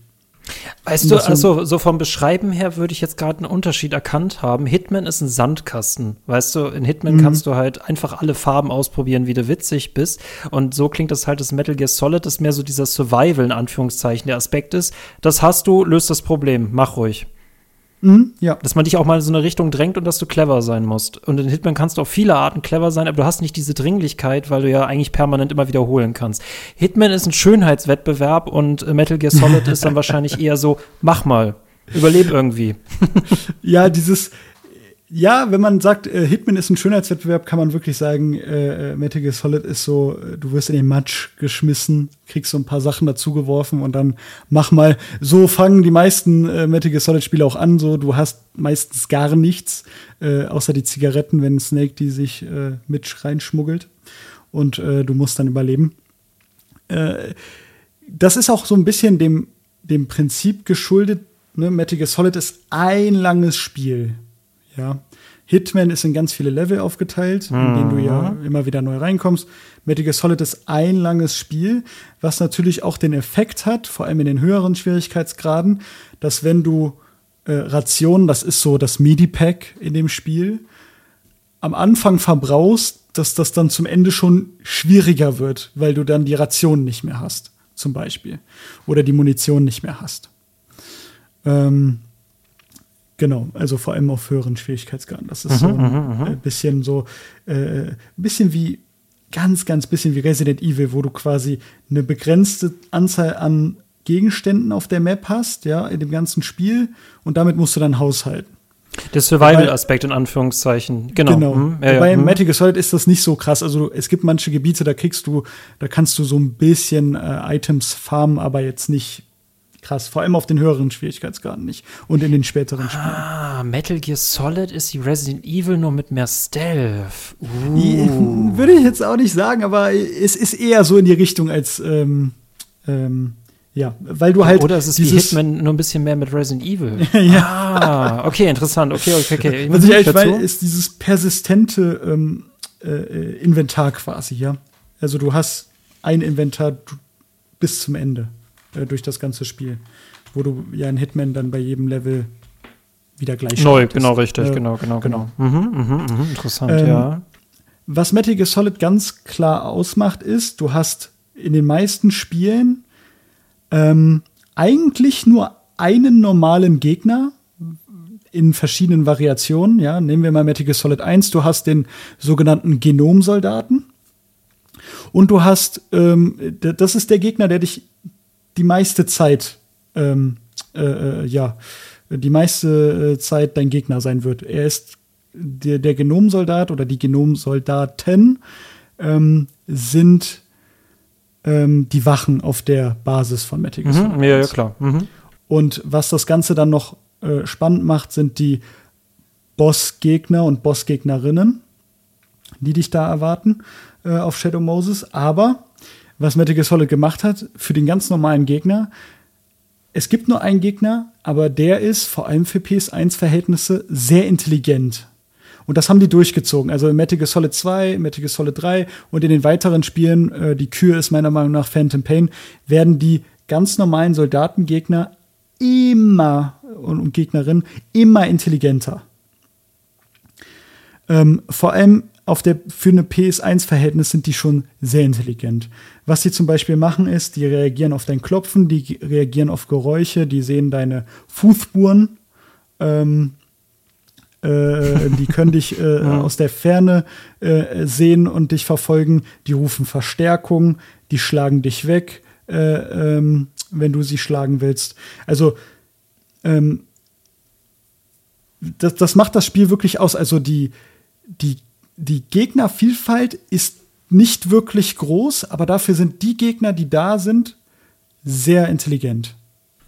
Weißt du, also so vom Beschreiben her würde ich jetzt gerade einen Unterschied erkannt haben. Hitman ist ein Sandkasten. Weißt du, in Hitman mhm. kannst du halt einfach alle Farben ausprobieren, wie du witzig bist. Und so klingt das halt das Metal Gear Solid, das mehr so dieser Survival in Anführungszeichen der Aspekt ist. Das hast du, löst das Problem. Mach ruhig. Mhm, ja. Dass man dich auch mal in so eine Richtung drängt und dass du clever sein musst. Und in Hitman kannst du auf viele Arten clever sein, aber du hast nicht diese Dringlichkeit, weil du ja eigentlich permanent immer wiederholen kannst. Hitman ist ein Schönheitswettbewerb und äh, Metal Gear Solid (laughs) ist dann wahrscheinlich eher so, mach mal, überleb irgendwie. ja, dieses, ja, wenn man sagt, äh, Hitman ist ein Schönheitswettbewerb, kann man wirklich sagen, äh, äh, Metal Gear Solid ist so, äh, du wirst in den Matsch geschmissen, kriegst so ein paar Sachen dazugeworfen und dann mach mal. So fangen die meisten äh, Metal Gear Solid Spiele auch an, so du hast meistens gar nichts, äh, außer die Zigaretten, wenn Snake die sich äh, mit reinschmuggelt und äh, du musst dann überleben. Das ist auch so ein bisschen dem, dem Prinzip geschuldet, ne? Metal Gear Solid ist ein langes Spiel ja. Hitman ist in ganz viele Level aufgeteilt, in denen du ja mhm. immer wieder neu reinkommst. Metal Gear Solid ist ein langes Spiel, was natürlich auch den Effekt hat, vor allem in den höheren Schwierigkeitsgraden, dass wenn du äh, Rationen, das ist so das Medipack in dem Spiel, am Anfang verbrauchst, dass das dann zum Ende schon schwieriger wird, weil du dann die Rationen nicht mehr hast, zum Beispiel. Oder die Munition nicht mehr hast. Ähm, Genau, also vor allem auf höheren Schwierigkeitsgraden. Das ist mhm, so ein mhm, mhm. äh, bisschen so, äh, ein bisschen wie, ganz, ganz bisschen wie Resident Evil, wo du quasi eine begrenzte Anzahl an Gegenständen auf der Map hast, ja, in dem ganzen Spiel und damit musst du dann haushalten. Der Survival-Aspekt in Anführungszeichen, genau. genau. Mhm. Ja, Bei ja. Mhm. Metal Gear Solid ist das nicht so krass. Also es gibt manche Gebiete, da kriegst du, da kannst du so ein bisschen äh, Items farmen, aber jetzt nicht krass. Vor allem auf den höheren Schwierigkeitsgraden nicht. Und in den späteren Spielen. Ah, Metal Gear Solid ist die Resident Evil nur mit mehr Stealth. Uh. Würde ich jetzt auch nicht sagen, aber es ist eher so in die Richtung als ähm, ähm, ja, weil du halt. Oder es ist wie Hitman nur ein bisschen mehr mit Resident Evil. (laughs) ja. Ah, okay, interessant. Okay, okay, okay. Was ich eigentlich meine, ist dieses persistente ähm, äh, Inventar quasi, ja. Also du hast ein Inventar bis zum Ende äh, durch das ganze Spiel. Wo du ja in Hitman dann bei jedem Level wieder gleich Neu, genau, richtig, äh, genau, genau, genau. genau. Mhm, mhm, mhm, interessant, ähm, ja. Was Metal Gear Solid ganz klar ausmacht, ist, du hast in den meisten Spielen ähm, eigentlich nur einen normalen Gegner in verschiedenen Variationen. Ja, nehmen wir mal Metal Gear Solid 1. Du hast den sogenannten Genomsoldaten. Und du hast, ähm, das ist der Gegner, der dich die meiste Zeit, ähm, äh, äh, ja, die meiste äh, Zeit dein Gegner sein wird. Er ist der, der Genomsoldat oder die Genomsoldaten ähm, sind ähm, die Wachen auf der Basis von Metal mhm, Ja, ja, klar. Mhm. Und was das Ganze dann noch äh, spannend macht, sind die Bossgegner und Bossgegnerinnen, die dich da erwarten äh, auf Shadow Moses. Aber was Metal Gear Solid gemacht hat, für den ganz normalen Gegner, es gibt nur einen Gegner, aber der ist vor allem für PS1-Verhältnisse sehr intelligent. Und das haben die durchgezogen. Also in Metal Gear Solid 2, Metal Gear Solid 3 und in den weiteren Spielen, äh, die Kür ist meiner Meinung nach Phantom Pain, werden die ganz normalen Soldatengegner immer und, und Gegnerinnen immer intelligenter. Ähm, vor allem auf der, für eine PS1-Verhältnis sind die schon sehr intelligent. Was sie zum Beispiel machen, ist, die reagieren auf dein Klopfen, die reagieren auf Geräusche, die sehen deine Fußspuren. Ähm, äh, (laughs) die können dich äh, ja. aus der Ferne äh, sehen und dich verfolgen. Die rufen Verstärkung, die schlagen dich weg, äh, ähm, wenn du sie schlagen willst. Also ähm, das, das macht das Spiel wirklich aus. Also die, die, die Gegnervielfalt ist nicht wirklich groß, aber dafür sind die Gegner, die da sind, sehr intelligent.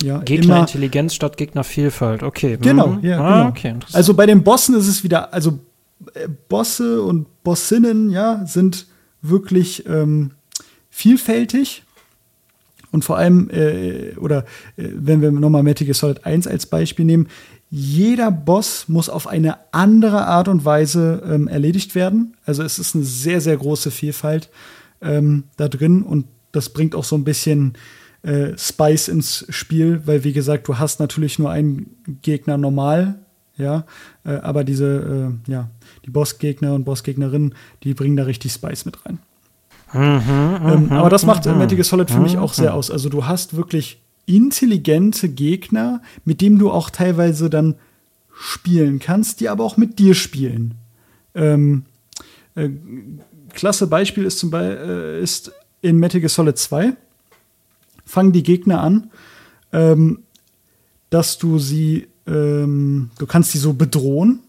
Ja, Gegnerintelligenz statt Gegnervielfalt, okay. Genau, mhm. ja, ah, genau. Okay, also bei den Bossen ist es wieder, also äh, Bosse und Bossinnen, ja, sind wirklich ähm, vielfältig. Und vor allem, äh, oder äh, wenn wir nochmal Metal Gear Solid 1 als Beispiel nehmen, jeder Boss muss auf eine andere Art und Weise ähm, erledigt werden. Also es ist eine sehr, sehr große Vielfalt ähm, da drin und das bringt auch so ein bisschen äh, Spice ins Spiel, weil wie gesagt, du hast natürlich nur einen Gegner normal, ja, äh, aber diese, äh, ja, die Bossgegner und Bossgegnerinnen, die bringen da richtig Spice mit rein. Mhm, ähm, mhm, aber das macht mhm, Metal Gear Solid für mich auch sehr mhm. aus. Also du hast wirklich intelligente Gegner, mit denen du auch teilweise dann spielen kannst, die aber auch mit dir spielen. Ähm, äh, klasse Beispiel ist zum Beispiel äh, ist in Metal Gear Solid 2 fangen die Gegner an, ähm, dass du sie, ähm, du kannst sie so bedrohen,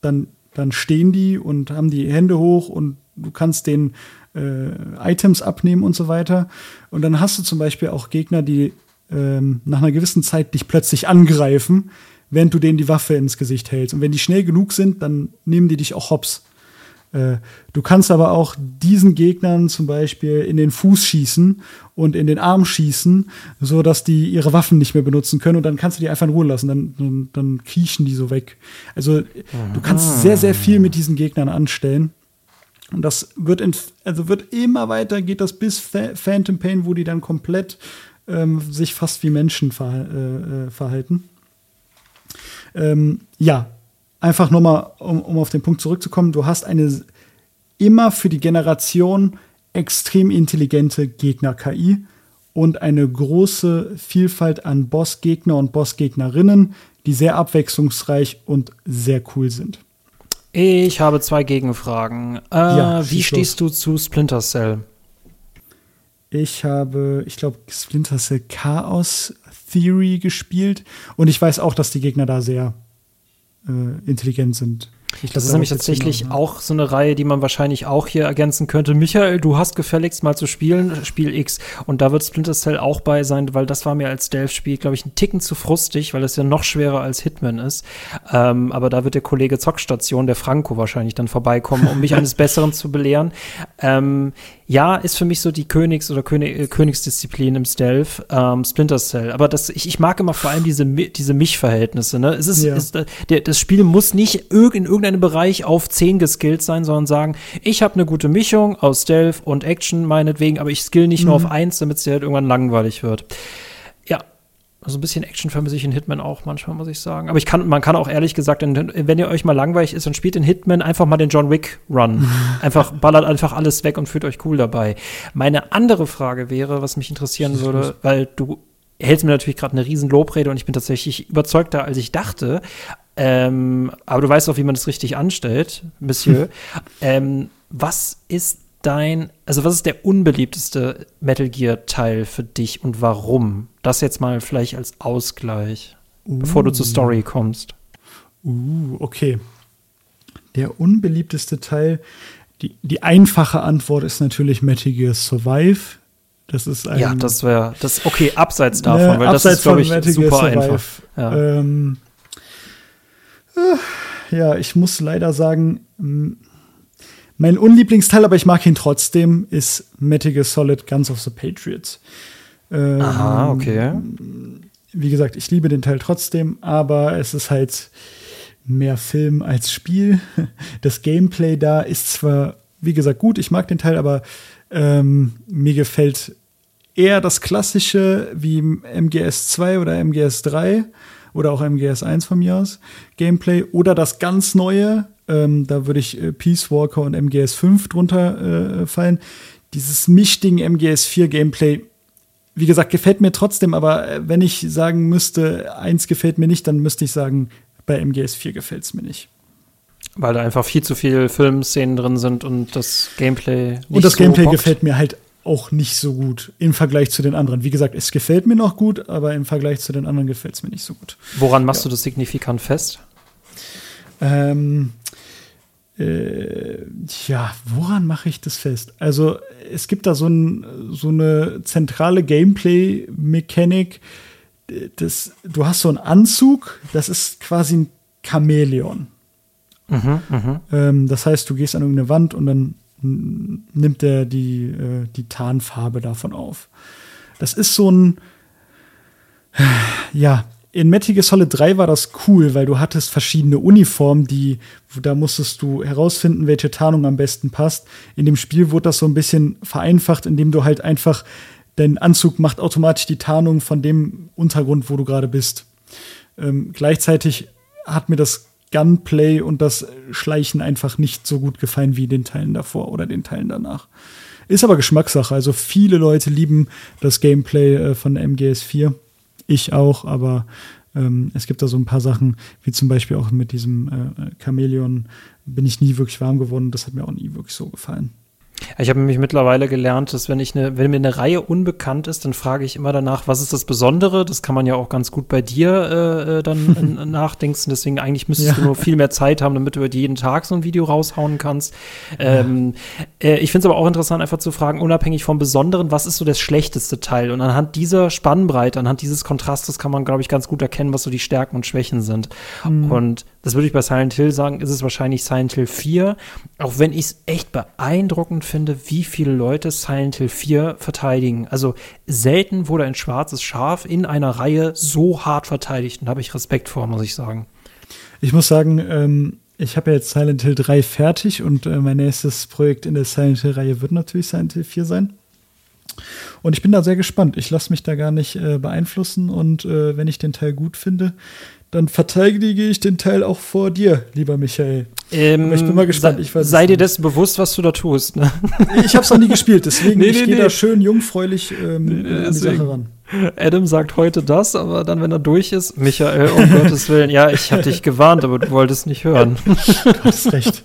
dann, dann stehen die und haben die Hände hoch und du kannst den äh, Items abnehmen und so weiter. Und dann hast du zum Beispiel auch Gegner, die ähm, nach einer gewissen Zeit dich plötzlich angreifen, während du denen die Waffe ins Gesicht hältst. Und wenn die schnell genug sind, dann nehmen die dich auch hops. Äh, du kannst aber auch diesen Gegnern zum Beispiel in den Fuß schießen und in den Arm schießen, so dass die ihre Waffen nicht mehr benutzen können und dann kannst du die einfach in Ruhe lassen, dann, dann, dann kriechen die so weg. Also du kannst sehr, sehr viel mit diesen Gegnern anstellen. Und das wird, in, also wird immer weiter, geht das bis Phantom Pain, wo die dann komplett ähm, sich fast wie Menschen ver äh, äh verhalten. Ähm, ja, einfach nochmal, um, um auf den Punkt zurückzukommen, du hast eine immer für die Generation extrem intelligente Gegner-KI und eine große Vielfalt an Bossgegner und Bossgegnerinnen, die sehr abwechslungsreich und sehr cool sind. Ich habe zwei Gegenfragen. Äh, ja, wie stehst los. du zu Splinter Cell? Ich habe, ich glaube, Splinter Cell Chaos Theory gespielt und ich weiß auch, dass die Gegner da sehr äh, intelligent sind. Ich das ist nämlich tatsächlich genau, auch so eine Reihe, die man wahrscheinlich auch hier ergänzen könnte. Michael, du hast gefälligst mal zu spielen, Spiel X. Und da wird Splinter Cell auch bei sein, weil das war mir als Delph-Spiel, glaube ich, ein Ticken zu frustig, weil es ja noch schwerer als Hitman ist. Ähm, aber da wird der Kollege Zockstation, der Franco, wahrscheinlich dann vorbeikommen, um mich (laughs) eines Besseren zu belehren. Ähm, ja, ist für mich so die Königs- oder König, äh, Königsdisziplin im Stealth, ähm, Splinter Cell. Aber das, ich, ich mag immer vor allem diese, diese Mich-Verhältnisse. Ne? Es ist, ja. ist, der, das Spiel muss nicht irg in irgendeinem Bereich auf 10 geskillt sein, sondern sagen, ich habe eine gute Mischung aus Stealth und Action meinetwegen, aber ich skill nicht mhm. nur auf 1, damit es dir halt irgendwann langweilig wird. Also ein bisschen Action vermisse ich in Hitman auch manchmal, muss ich sagen. Aber ich kann, man kann auch ehrlich gesagt, wenn ihr euch mal langweilig ist und spielt in Hitman, einfach mal den John Wick Run. (laughs) Einfach ballert einfach alles weg und fühlt euch cool dabei. Meine andere Frage wäre, was mich interessieren würde, weil du hältst mir natürlich gerade eine riesen Lobrede und ich bin tatsächlich überzeugter, als ich dachte. Ähm, aber du weißt auch, wie man das richtig anstellt, Monsieur. (laughs) ähm, was ist dein, also was ist der unbeliebteste Metal Gear Teil für dich und warum? Das jetzt mal vielleicht als Ausgleich, uh. bevor du zur Story kommst. Uh, okay. Der unbeliebteste Teil, die, die einfache Antwort ist natürlich Metal Gear Survive. Das ist ein, Ja, das wäre, das, okay, abseits davon, ne, weil abseits das ist, glaube ich, Metal super einfach. Ja. Ähm, äh, ja, ich muss leider sagen, mein Unlieblingsteil, aber ich mag ihn trotzdem, ist Metal Gear Solid Guns of the Patriots. Ähm, Aha, okay. Wie gesagt, ich liebe den Teil trotzdem, aber es ist halt mehr Film als Spiel. (laughs) Das Gameplay da ist zwar, wie gesagt, gut, ich mag den Teil, aber ähm, mir gefällt eher das klassische wie MGS 2 oder MGS 3 oder auch MGS 1 von mir aus Gameplay oder das ganz neue, ähm, da würde ich äh, Peace Walker und MGS 5 drunter äh, fallen. Dieses Mischding MGS 4 Gameplay, wie gesagt, gefällt mir trotzdem, aber äh, wenn ich sagen müsste, eins gefällt mir nicht, dann müsste ich sagen, bei MGS 4 gefällt es mir nicht. Weil da einfach viel zu viele Filmszenen drin sind und das Gameplay nicht Und das so Gameplay bockt. gefällt mir halt auch nicht so gut im Vergleich zu den anderen. Wie gesagt, es gefällt mir noch gut, aber im Vergleich zu den anderen gefällt es mir nicht so gut. Woran machst ja. du das signifikant fest? Ähm, äh, ja, woran mache ich das fest? Also, es gibt da so, ein, so eine zentrale Gameplay-Mechanik. du hast so einen Anzug, das ist quasi ein Chamäleon. Mhm, mh. ähm, das heißt, du gehst an irgendeine Wand und dann nimmt er die, äh, die Tarnfarbe davon auf. Das ist so ein, ja, in Metal Gear Solid 3 war das cool, weil du hattest verschiedene Uniformen, die, da musstest du herausfinden, welche Tarnung am besten passt. In dem Spiel wurde das so ein bisschen vereinfacht, indem du halt einfach, dein Anzug macht automatisch die Tarnung von dem Untergrund, wo du gerade bist. Ähm, gleichzeitig hat mir das Gunplay und das Schleichen einfach nicht so gut gefallen wie den Teilen davor oder den Teilen danach. Ist aber Geschmackssache. Also viele Leute lieben das Gameplay äh, von MGS4 ich auch, aber ähm, es gibt da so ein paar Sachen, wie zum Beispiel auch mit diesem äh, Chamäleon, bin ich nie wirklich warm geworden. Das hat mir auch nie wirklich so gefallen. Ich habe nämlich mittlerweile gelernt, dass wenn ich eine, wenn mir eine Reihe unbekannt ist, dann frage ich immer danach, was ist das Besondere? Das kann man ja auch ganz gut bei dir äh, äh dann (laughs) nachdenken. Deswegen eigentlich müsstest ja. du nur viel mehr Zeit haben, damit du jeden Tag so ein Video raushauen kannst. Ähm, äh, ich finde es aber auch interessant, einfach zu fragen, unabhängig vom Besonderen, was ist so das schlechteste Teil? Und anhand dieser Spannbreite, anhand dieses Kontrastes kann man, glaube ich, ganz gut erkennen, was so die Stärken und Schwächen sind. Mhm. Und das würde ich bei Silent Hill sagen, ist es wahrscheinlich Silent Hill 4. Auch wenn ich es echt beeindruckend finde, wie viele Leute Silent Hill 4 verteidigen. Also selten wurde ein schwarzes Schaf in einer Reihe so hart verteidigt. Und da habe ich Respekt vor, muss ich sagen. Ich muss sagen, ähm, ich habe ja jetzt Silent Hill 3 fertig und äh, mein nächstes Projekt in der Silent Hill-Reihe wird natürlich Silent Hill 4 sein. Und ich bin da sehr gespannt. Ich lasse mich da gar nicht äh, beeinflussen und äh, wenn ich den Teil gut finde, dann verteidige ich den Teil auch vor dir, lieber Michael. Ähm, ich bin mal gespannt. Ich weiß sei dir dessen bewusst, was du da tust. Ne? Ich habe es noch nie gespielt, deswegen nee, (laughs) nee, ich nee. da schön jungfräulich ähm, nee, an die Sache ran. Adam sagt heute das, aber dann, wenn er durch ist, Michael, um (laughs) Gottes Willen, ja, ich habe dich gewarnt, aber du wolltest nicht hören. (laughs) Du hast recht.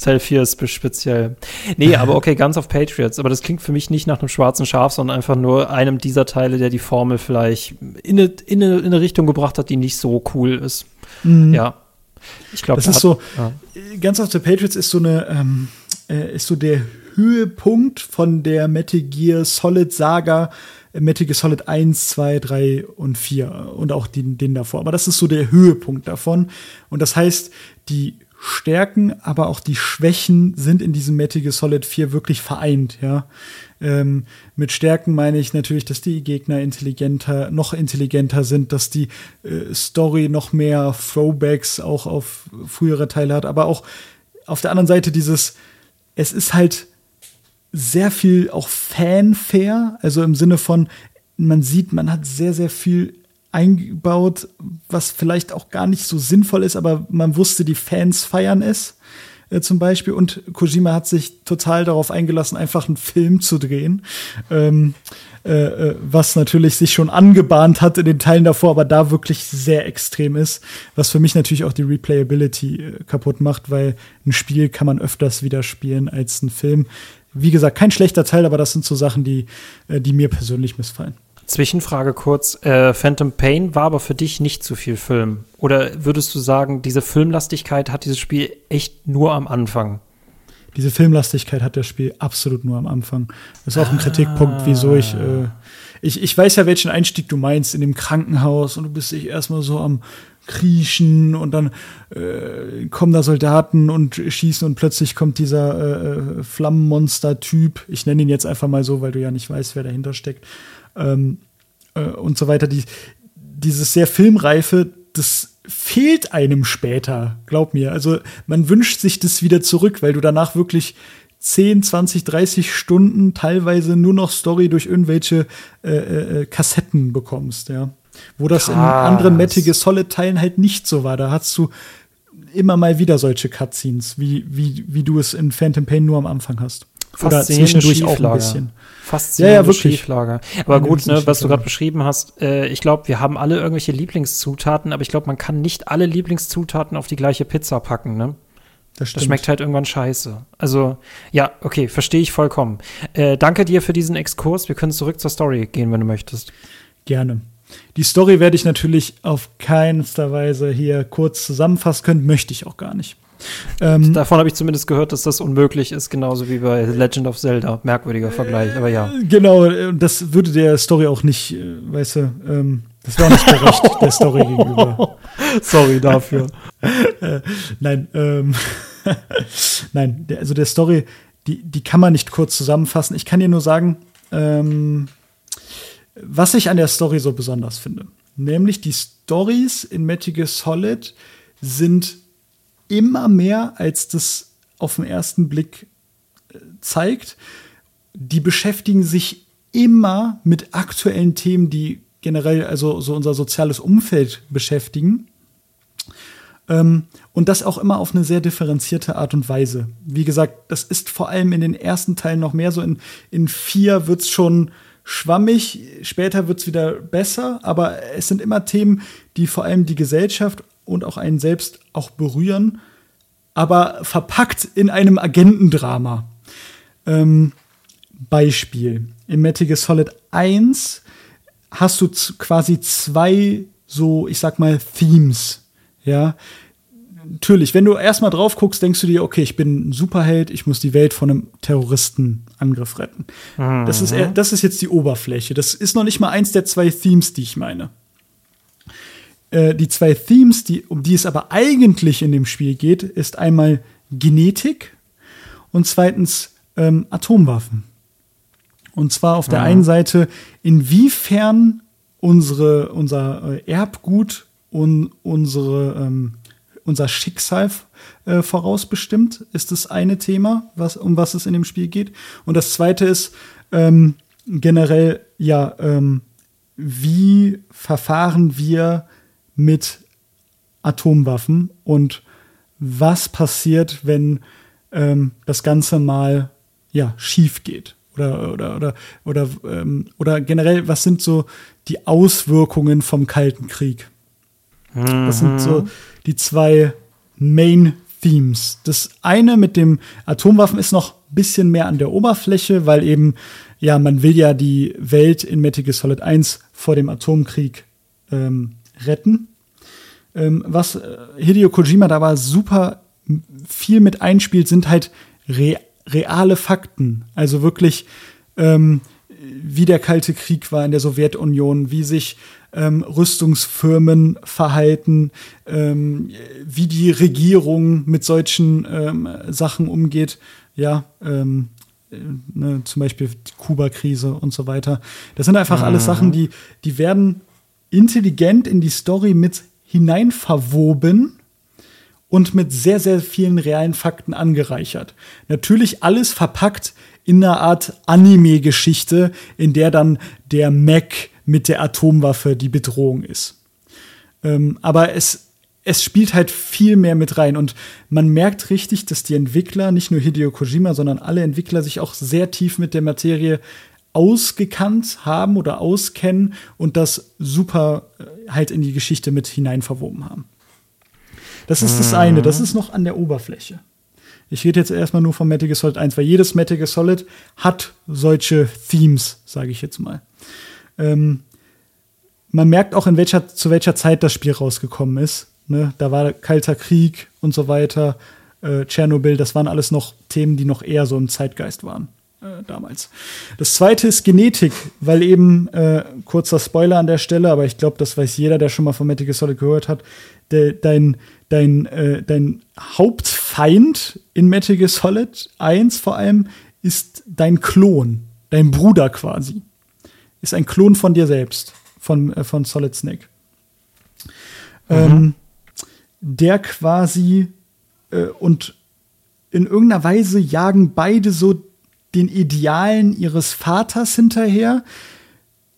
Teil 4 ist speziell. Nee, aber okay, Guns of Patriots. Aber das klingt für mich nicht nach einem schwarzen Schaf, sondern einfach nur einem dieser Teile, der die Formel vielleicht in eine, in eine, in eine Richtung gebracht hat, die nicht so cool ist. Mhm. Ja. Ich glaube, das ist hat, so. Ja. Guns of the Patriots ist so eine, ähm, äh, ist so der Höhepunkt von der Metal Gear Solid Saga. Äh, Metal Gear Solid 1, 2, 3 und 4 und auch den, den davor. Aber das ist so der Höhepunkt davon. Und das heißt, die Stärken, aber auch die Schwächen sind in diesem Metal Gear Solid 4 wirklich vereint, ja. Ähm, mit Stärken meine ich natürlich, dass die Gegner intelligenter, noch intelligenter sind, dass die äh, Story noch mehr Throwbacks auch auf frühere Teile hat, aber auch auf der anderen Seite dieses, es ist halt sehr viel auch Fanfare, also im Sinne von, man sieht, man hat sehr, sehr viel eingebaut, was vielleicht auch gar nicht so sinnvoll ist, aber man wusste, die Fans feiern es. äh, zum Beispiel. Und Kojima hat sich total darauf eingelassen, einfach einen Film zu drehen. Ähm, äh, äh, was natürlich sich schon angebahnt hat in den Teilen davor, aber da wirklich sehr extrem ist, was für mich natürlich auch die Replayability äh, kaputt macht, weil ein Spiel kann man öfters wieder spielen als ein Film. Wie gesagt, kein schlechter Teil, aber das sind so Sachen, die, äh, die mir persönlich missfallen. Zwischenfrage kurz. Äh, Phantom Pain war aber für dich nicht zu viel Film. Oder würdest du sagen, diese Filmlastigkeit hat dieses Spiel echt nur am Anfang? diese Filmlastigkeit hat das Spiel absolut nur am Anfang. Das ist auch ein ah. Kritikpunkt, wieso ich, äh, ich, ich weiß ja, welchen Einstieg du meinst in dem Krankenhaus und du bist dich erstmal so am kriechen und dann äh, kommen da Soldaten und schießen und plötzlich kommt dieser äh, Flammenmonster-Typ, ich nenne ihn jetzt einfach mal so, weil du ja nicht weißt, wer dahinter steckt, ähm, äh, und so weiter. Die, dieses sehr filmreife, das fehlt einem später, glaub mir. Also man wünscht sich das wieder zurück, weil du danach wirklich 10, 20, 30 Stunden teilweise nur noch Story durch irgendwelche äh, äh, äh Kassetten bekommst, ja. Wo das Krass. in anderen Metal Solid-Teilen halt nicht so war. Da hast du immer mal wieder solche Cutscenes, wie, wie, wie du es in Phantom Pain nur am Anfang hast. Oder zwischendurch auch ein bisschen. Faszinierende ja, ja, wirklich. Schieflage. Aber gut, ne, was du gerade beschrieben hast, äh, ich glaube, wir haben alle irgendwelche Lieblingszutaten, aber ich glaube, man kann nicht alle Lieblingszutaten auf die gleiche Pizza packen, ne? Das, das, schmeckt halt irgendwann scheiße. Also, ja, okay, verstehe ich vollkommen. Äh, danke dir für diesen Exkurs. Wir können zurück zur Story gehen, wenn du möchtest. Gerne. Die Story werde ich natürlich auf keinster Weise hier kurz zusammenfassen können, möchte ich auch gar nicht. Ähm, Davon habe ich zumindest gehört, dass das unmöglich ist, genauso wie bei Legend of Zelda. Merkwürdiger Vergleich, aber ja. Genau, das würde der Story auch nicht, äh, weißt du, ähm, das war nicht gerecht (laughs) der Story gegenüber. Sorry dafür. (laughs) äh, nein, ähm, (laughs) nein, also der Story, die, die kann man nicht kurz zusammenfassen. Ich kann dir nur sagen, ähm, was ich an der Story so besonders finde. Nämlich die Stories in Metal Gear Solid sind immer mehr, als das auf den ersten Blick äh, zeigt. Die beschäftigen sich immer mit aktuellen Themen, die generell also so unser soziales Umfeld beschäftigen. Ähm, und das auch immer auf eine sehr differenzierte Art und Weise. Wie gesagt, das ist vor allem in den ersten Teilen noch mehr so. In, in vier wird es schon schwammig, später wird es wieder besser, aber es sind immer Themen, die vor allem die Gesellschaft und auch einen selbst auch berühren, aber verpackt in einem Agentendrama. Ähm, Beispiel. Im Metal Gear Solid 1 hast du quasi zwei so, ich sag mal, Themes. Ja, natürlich, wenn du erstmal drauf guckst, denkst du dir, okay, ich bin ein Superheld, ich muss die Welt von einem Terroristenangriff retten. Mhm. Das, ist, das ist jetzt die Oberfläche. Das ist noch nicht mal eins der zwei Themes, die ich meine. Äh, die zwei Themes, die, um die es aber eigentlich in dem Spiel geht, ist einmal Genetik und zweitens ähm, Atomwaffen. Und zwar auf der einen Seite, inwiefern unsere, unser äh, Erbgut und unsere, ähm, unser Schicksal äh, vorausbestimmt, ist das eine Thema, was, um was es in dem Spiel geht. Und das zweite ist ähm, generell, ja, ähm, wie verfahren wir mit Atomwaffen und was passiert, wenn ähm, das Ganze mal ja, schief geht. Oder, oder, oder, oder, ähm, oder generell, was sind so die Auswirkungen vom Kalten Krieg? Mhm. Das sind so die zwei Main Themes. Das eine mit dem Atomwaffen ist noch ein bisschen mehr an der Oberfläche, weil eben, ja, man will ja die Welt in Metal Gear Solid 1 vor dem Atomkrieg ähm, retten. Ähm, was äh, Hideo Kojima da aber super viel mit einspielt, sind halt re reale Fakten. Also wirklich, ähm, wie der Kalte Krieg war in der Sowjetunion, wie sich ähm, Rüstungsfirmen verhalten, ähm, wie die Regierung mit solchen ähm, Sachen umgeht. Ja, ähm, äh, ne, zum Beispiel die Kuba-Krise und so weiter. Das sind einfach mhm. alles Sachen, die, die werden intelligent in die Story mit hineinverwoben und mit sehr, sehr vielen realen Fakten angereichert. Natürlich alles verpackt in einer Art Anime-Geschichte, in der dann der Mac mit der Atomwaffe die Bedrohung ist. Ähm, aber es, es spielt halt viel mehr mit rein und man merkt richtig, dass die Entwickler, nicht nur Hideo Kojima, sondern alle Entwickler sich auch sehr tief mit der Materie ausgekannt haben oder auskennen und das super äh, halt in die Geschichte mit hinein verwoben haben. Das ist das eine, das ist noch an der Oberfläche. Ich rede jetzt erstmal nur von Metal Gear Solid 1, weil jedes Metal Gear Solid hat solche Themes, sage ich jetzt mal. Ähm, man merkt auch, in welcher, zu welcher Zeit das Spiel rausgekommen ist. Ne? Da war Kalter Krieg und so weiter, äh, Tschernobyl, das waren alles noch Themen, die noch eher so im Zeitgeist waren äh, damals. Das zweite ist Genetik, weil eben, äh, kurzer Spoiler an der Stelle, aber ich glaube, das weiß jeder, der schon mal von Metal Gear Solid gehört hat, de, dein, dein, äh, dein Hauptfeind in Metal Gear Solid 1 vor allem ist dein Klon, dein Bruder quasi. Ist ein Klon von dir selbst, von, äh, von Solid Snake. Mhm. Ähm, der quasi äh, und in irgendeiner Weise jagen beide so den Idealen ihres Vaters hinterher.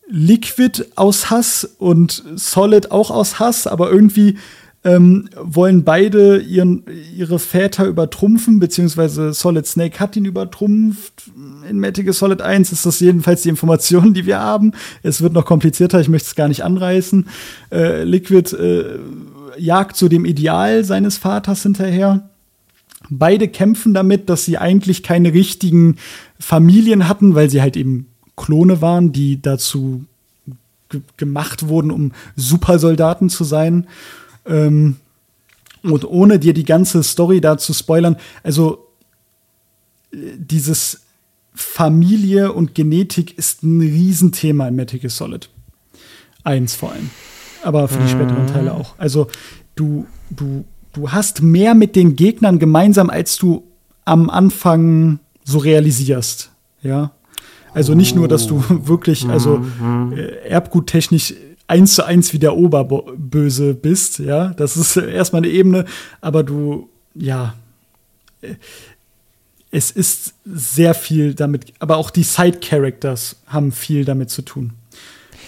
Liquid aus Hass und Solid auch aus Hass, aber irgendwie ähm, wollen beide ihren, ihre Väter übertrumpfen, beziehungsweise Solid Snake hat ihn übertrumpft. In Metal Solid 1 ist das jedenfalls die Information, die wir haben. Es wird noch komplizierter, ich möchte es gar nicht anreißen. Äh, Liquid äh, jagt zu dem Ideal seines Vaters hinterher. Beide kämpfen damit, dass sie eigentlich keine richtigen Familien hatten, weil sie halt eben Klone waren, die dazu gemacht wurden, um Supersoldaten zu sein. Ähm, und ohne dir die ganze Story da zu spoilern, also äh, dieses Familie und Genetik ist ein Riesenthema in Metal Gear Solid. Eins vor allem. Aber für die späteren mhm. Teile auch. Also du, du, du hast mehr mit den Gegnern gemeinsam, als du am Anfang so realisierst. Ja. Also nicht nur, dass du (laughs) wirklich, also mhm. äh, erbguttechnisch eins zu eins wie der Oberböse bist, ja. Das ist erstmal eine Ebene, aber du, ja, es ist sehr viel damit, aber auch die Side-Characters haben viel damit zu tun.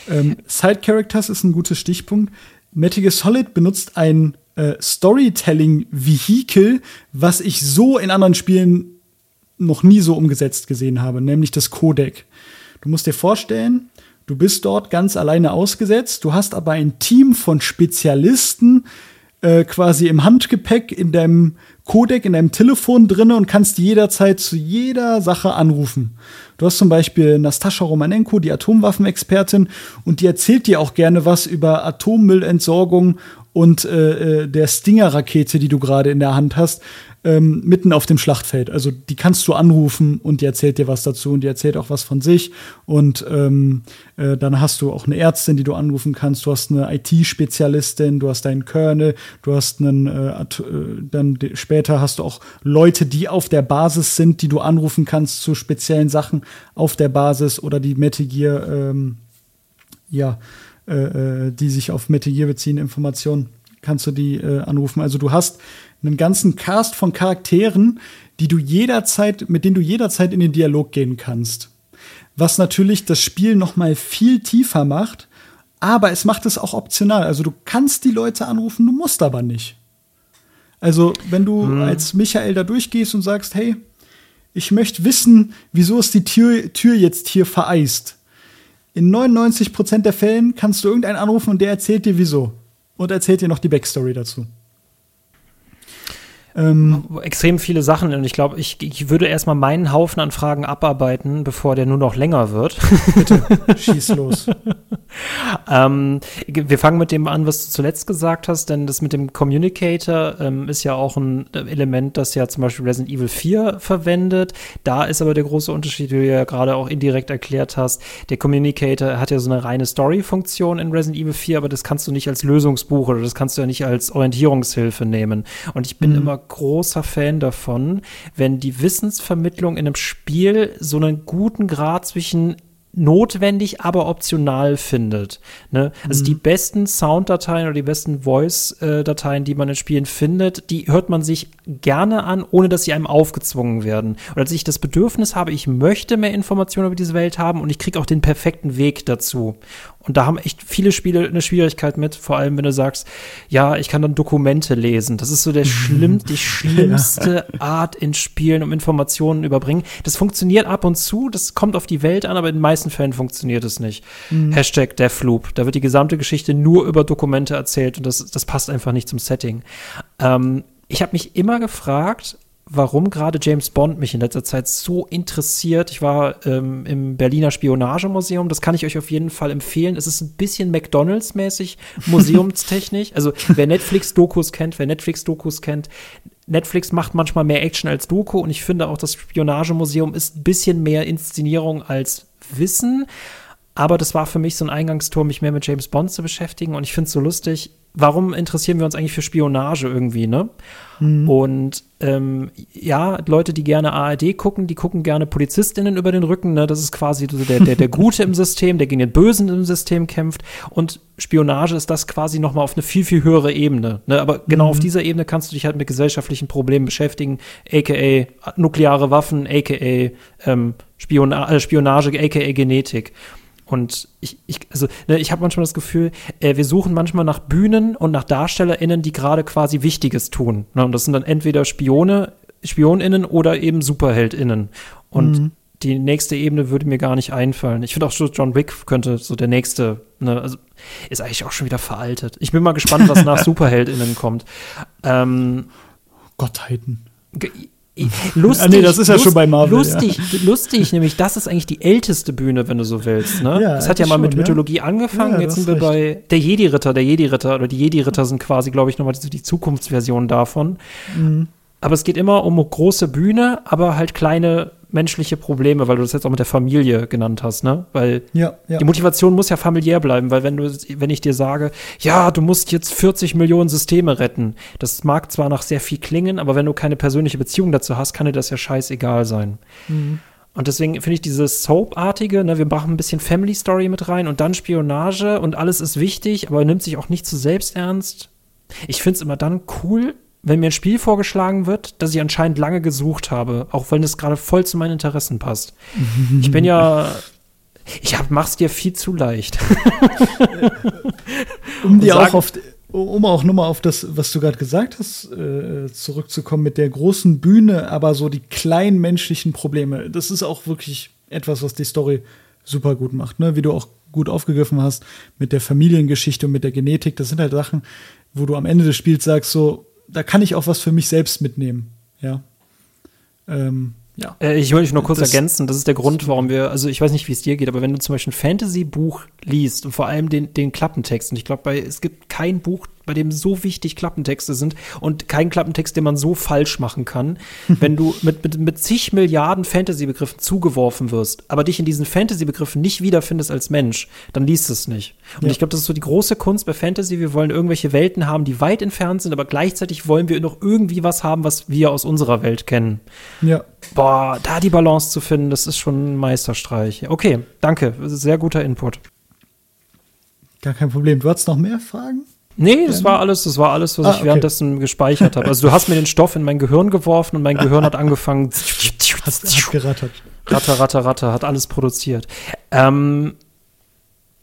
Ähm, Side-Characters ist ein guter Stichpunkt. Metal Solid benutzt ein äh, Storytelling-Vehikel, was ich so in anderen Spielen noch nie so umgesetzt gesehen habe, nämlich das Codec. Du musst dir vorstellen, Du bist dort ganz alleine ausgesetzt. Du hast aber ein Team von Spezialisten äh, quasi im Handgepäck in deinem Codec, in deinem Telefon drinne und kannst jederzeit zu jeder Sache anrufen. Du hast zum Beispiel Nastascha Romanenko, die Atomwaffenexpertin, und die erzählt dir auch gerne was über Atommüllentsorgung und äh, äh der Stinger-Rakete, die du gerade in der Hand hast ähm, mitten auf dem Schlachtfeld. Also die kannst du anrufen und die erzählt dir was dazu und die erzählt auch was von sich. Und ähm, äh, dann hast du auch eine Ärztin, die du anrufen kannst. Du hast eine IT-Spezialistin, du hast deinen Kernel, du hast einen, äh, äh dann später hast du auch Leute, die auf der Basis sind, die du anrufen kannst zu speziellen Sachen auf der Basis oder die Metal Gear, ähm, ja, äh, äh die sich auf Metal Gear beziehen, Informationen kannst du die äh, anrufen. Also du hast einen ganzen Cast von Charakteren, die du jederzeit, mit denen du jederzeit in den Dialog gehen kannst. Was natürlich das Spiel noch mal viel tiefer macht, aber es macht es auch optional. Also du kannst die Leute anrufen, du musst aber nicht. Also wenn du hm. als Michael da durchgehst und sagst, hey, ich möchte wissen, wieso ist die Tür, Tür jetzt hier vereist. In 99% der Fällen kannst du irgendeinen anrufen und der erzählt dir wieso. Und erzählt dir noch die Backstory dazu. Ähm, Extrem viele Sachen und ich glaube, ich, ich würde erstmal meinen Haufen an Fragen abarbeiten, bevor der nur noch länger wird. (laughs) Bitte, schieß los. (laughs) ähm, wir fangen mit dem an, was du zuletzt gesagt hast, denn das mit dem Communicator ähm, ist ja auch ein Element, das ja zum Beispiel Resident Evil 4 verwendet. Da ist aber der große Unterschied, wie du ja gerade auch indirekt erklärt hast. Der Communicator hat ja so eine reine Story-Funktion in Resident Evil 4, aber das kannst du nicht als Lösungsbuch oder das kannst du ja nicht als Orientierungshilfe nehmen. Und ich bin mhm. immer großer Fan davon, wenn die Wissensvermittlung in einem Spiel so einen guten Grad zwischen notwendig, aber optional findet. Ne? Also mhm. die besten Sounddateien oder die besten Voice-Dateien, die man in Spielen findet, die hört man sich gerne an, ohne dass sie einem aufgezwungen werden. Oder dass ich das Bedürfnis habe, ich möchte mehr Informationen über diese Welt haben und ich kriege auch den perfekten Weg dazu. Und da haben echt viele Spiele eine Schwierigkeit mit, vor allem wenn du sagst, ja, ich kann dann Dokumente lesen. Das ist so der schlimm, die (laughs) schlimmste. Art in Spielen, um Informationen überbringen. Das funktioniert ab und zu, das kommt auf die Welt an, aber in den meisten Fällen funktioniert es nicht. Mhm. Hashtag Deathloop. Da wird die gesamte Geschichte nur über Dokumente erzählt und das, das passt einfach nicht zum Setting. Ähm, ich habe mich immer gefragt, warum gerade James Bond mich in letzter Zeit so interessiert. Ich war ähm, im Berliner Spionagemuseum, das kann ich euch auf jeden Fall empfehlen. Es ist ein bisschen McDonalds-mäßig, (laughs) museumstechnisch. also wer Netflix-Dokus kennt, wer Netflix-Dokus kennt, Netflix macht manchmal mehr Action als Doku und ich finde auch, das Spionagemuseum ist ein bisschen mehr Inszenierung als Wissen. Aber das war für mich so ein Eingangstor, mich mehr mit James Bond zu beschäftigen. Und ich finde es so lustig, warum interessieren wir uns eigentlich für Spionage irgendwie, ne? Mhm. Und ähm, ja, Leute, die gerne ARD gucken, die gucken gerne PolizistInnen über den Rücken, ne? Das ist quasi der, der, der Gute im System, der gegen den Bösen im System kämpft. Und Spionage ist das quasi noch mal auf eine viel, viel höhere Ebene. Ne? Aber genau mhm. auf dieser Ebene kannst du dich halt mit gesellschaftlichen Problemen beschäftigen, aka nukleare Waffen, aka ähm, Spiona äh, Spionage, aka Genetik. Und ich, ich also, ne, ich habe manchmal das Gefühl, äh, wir suchen manchmal nach Bühnen und nach DarstellerInnen, die gerade quasi Wichtiges tun. Ne? Und das sind dann entweder Spione, SpionInnen oder eben SuperheldInnen. Und mhm. die nächste Ebene würde mir gar nicht einfallen. Ich finde auch John Wick könnte so der nächste, ne, also ist eigentlich auch schon wieder veraltet. Ich bin mal gespannt, was nach (laughs) SuperheldInnen kommt. Ähm, Gottheiten. Lustig, ah, nee, das ist ja schon bei Marvel. Lustig, ja. lustig, nämlich das ist eigentlich die älteste Bühne, wenn du so willst. Ne? Ja, das hat ja mal mit schon, Mythologie ja. angefangen. Jetzt sind wir recht. bei der Jedi-Ritter. Der Jedi-Ritter oder die Jedi-Ritter sind quasi, glaube ich, nochmal die, die Zukunftsversion davon. Mhm. Aber es geht immer um große Bühne, aber halt kleine menschliche Probleme, weil du das jetzt auch mit der Familie genannt hast, ne? Weil ja, ja. die Motivation muss ja familiär bleiben, weil wenn du, wenn ich dir sage, ja, du musst jetzt 40 Millionen Systeme retten, das mag zwar nach sehr viel klingen, aber wenn du keine persönliche Beziehung dazu hast, kann dir das ja scheißegal sein. Mhm. Und deswegen finde ich dieses Soap-artige, ne, wir machen ein bisschen Family Story mit rein und dann Spionage und alles ist wichtig, aber nimmt sich auch nicht zu selbst ernst. Ich finde es immer dann cool, wenn mir ein Spiel vorgeschlagen wird, das ich anscheinend lange gesucht habe, auch wenn es gerade voll zu meinen Interessen passt. (laughs) ich bin ja ich hab, mach's dir viel zu leicht. (laughs) um dir auch auf, um auch nochmal auf das, was du gerade gesagt hast, äh, zurückzukommen mit der großen Bühne, aber so die kleinen menschlichen Probleme. Das ist auch wirklich etwas, was die Story super gut macht, ne? Wie du auch gut aufgegriffen hast mit der Familiengeschichte und mit der Genetik. Das sind halt Sachen, wo du am Ende des Spiels sagst so, da kann ich auch was für mich selbst mitnehmen. Ja. Ähm, ja. Äh, ich wollte nur kurz das, ergänzen, das ist der Grund, warum wir, also ich weiß nicht, wie es dir geht, aber wenn du zum Beispiel ein Fantasy-Buch liest und vor allem den, den Klappentext, und ich glaube, es gibt kein Buch, bei dem so wichtig Klappentexte sind und kein Klappentext, den man so falsch machen kann, (laughs) wenn du mit, mit, mit zig Milliarden Fantasy-Begriffen zugeworfen wirst, aber dich in diesen Fantasy-Begriffen nicht wiederfindest als Mensch, dann liest es nicht. Und ja. ich glaube, das ist so die große Kunst bei Fantasy. Wir wollen irgendwelche Welten haben, die weit entfernt sind, aber gleichzeitig wollen wir noch irgendwie was haben, was wir aus unserer Welt kennen. Ja. Boah, da die Balance zu finden, das ist schon ein Meisterstreich. Okay, danke. Sehr guter Input. Gar kein Problem. Du hast noch mehr Fragen? Nee, das war alles, das war alles, was ah, ich okay. währenddessen gespeichert habe. Also du hast mir den Stoff in mein Gehirn geworfen und mein Gehirn hat angefangen. hat, (laughs) hat gerattert. Ratter, ratter, ratter, hat alles produziert. Ähm,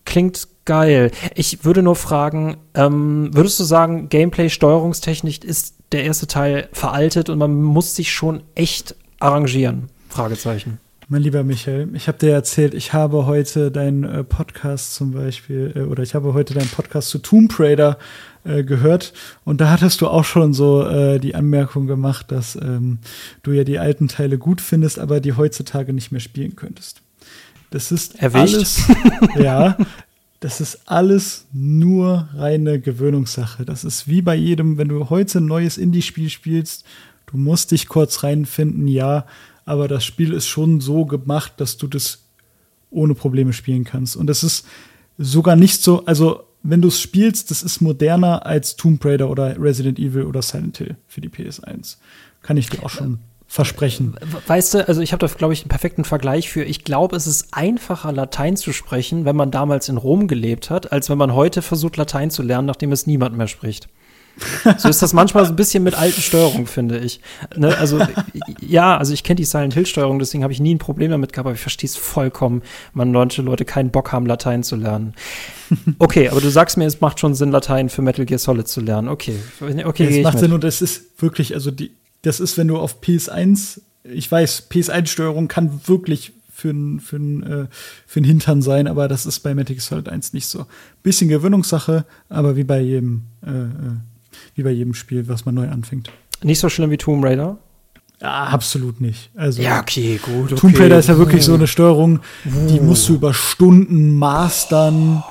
klingt geil. Ich würde nur fragen, ähm, würdest du sagen, Gameplay, Steuerungstechnik ist der erste Teil veraltet und man muss sich schon echt arrangieren? Fragezeichen. Mein lieber Michael, ich habe dir erzählt, ich habe heute deinen äh, Podcast zum Beispiel, äh, oder ich habe heute deinen Podcast zu Tomb Raider äh, gehört und da hattest du auch schon so äh, die Anmerkung gemacht, dass ähm, du ja die alten Teile gut findest, aber die heutzutage nicht mehr spielen könntest. Das ist Erwischt. alles, (laughs) ja, das ist alles nur reine Gewöhnungssache. Das ist wie bei jedem, wenn du heute ein neues Indie-Spiel spielst, du musst dich kurz reinfinden, ja, aber das Spiel ist schon so gemacht, dass du das ohne Probleme spielen kannst. Und das ist sogar nicht so, also wenn du es spielst, das ist moderner als Tomb Raider oder Resident Evil oder Silent Hill für die PS1. Kann ich dir auch schon versprechen. Weißt du, also ich habe da, glaube ich, einen perfekten Vergleich für. Ich glaube, es ist einfacher, Latein zu sprechen, wenn man damals in Rom gelebt hat, als wenn man heute versucht, Latein zu lernen, nachdem es niemand mehr spricht. (laughs) So ist das manchmal so ein bisschen mit alten Steuerungen, finde ich. Ne? Also, ja, also ich kenne die Silent Hill-Steuerung, deswegen habe ich nie ein Problem damit gehabt, aber ich verstehe es vollkommen, wenn manche Leute keinen Bock haben, Latein zu lernen. (laughs) Okay, aber du sagst mir, es macht schon Sinn, Latein für Metal Gear Solid zu lernen. Okay, okay. Ja, es macht Sinn und es ist wirklich, also die, das ist, wenn du auf PS1, ich weiß, PS1-Steuerung kann wirklich für einen für äh, für Hintern sein, aber das ist bei Metal Gear Solid 1 nicht so. Bisschen Gewöhnungssache, aber wie bei jedem, äh, äh, wie bei jedem Spiel, was man neu anfängt. Nicht so schlimm wie Tomb Raider? Ja, absolut nicht. Also, ja, okay, gut. Okay. Tomb Raider ist ja wirklich so eine Steuerung, die musst du über Stunden mastern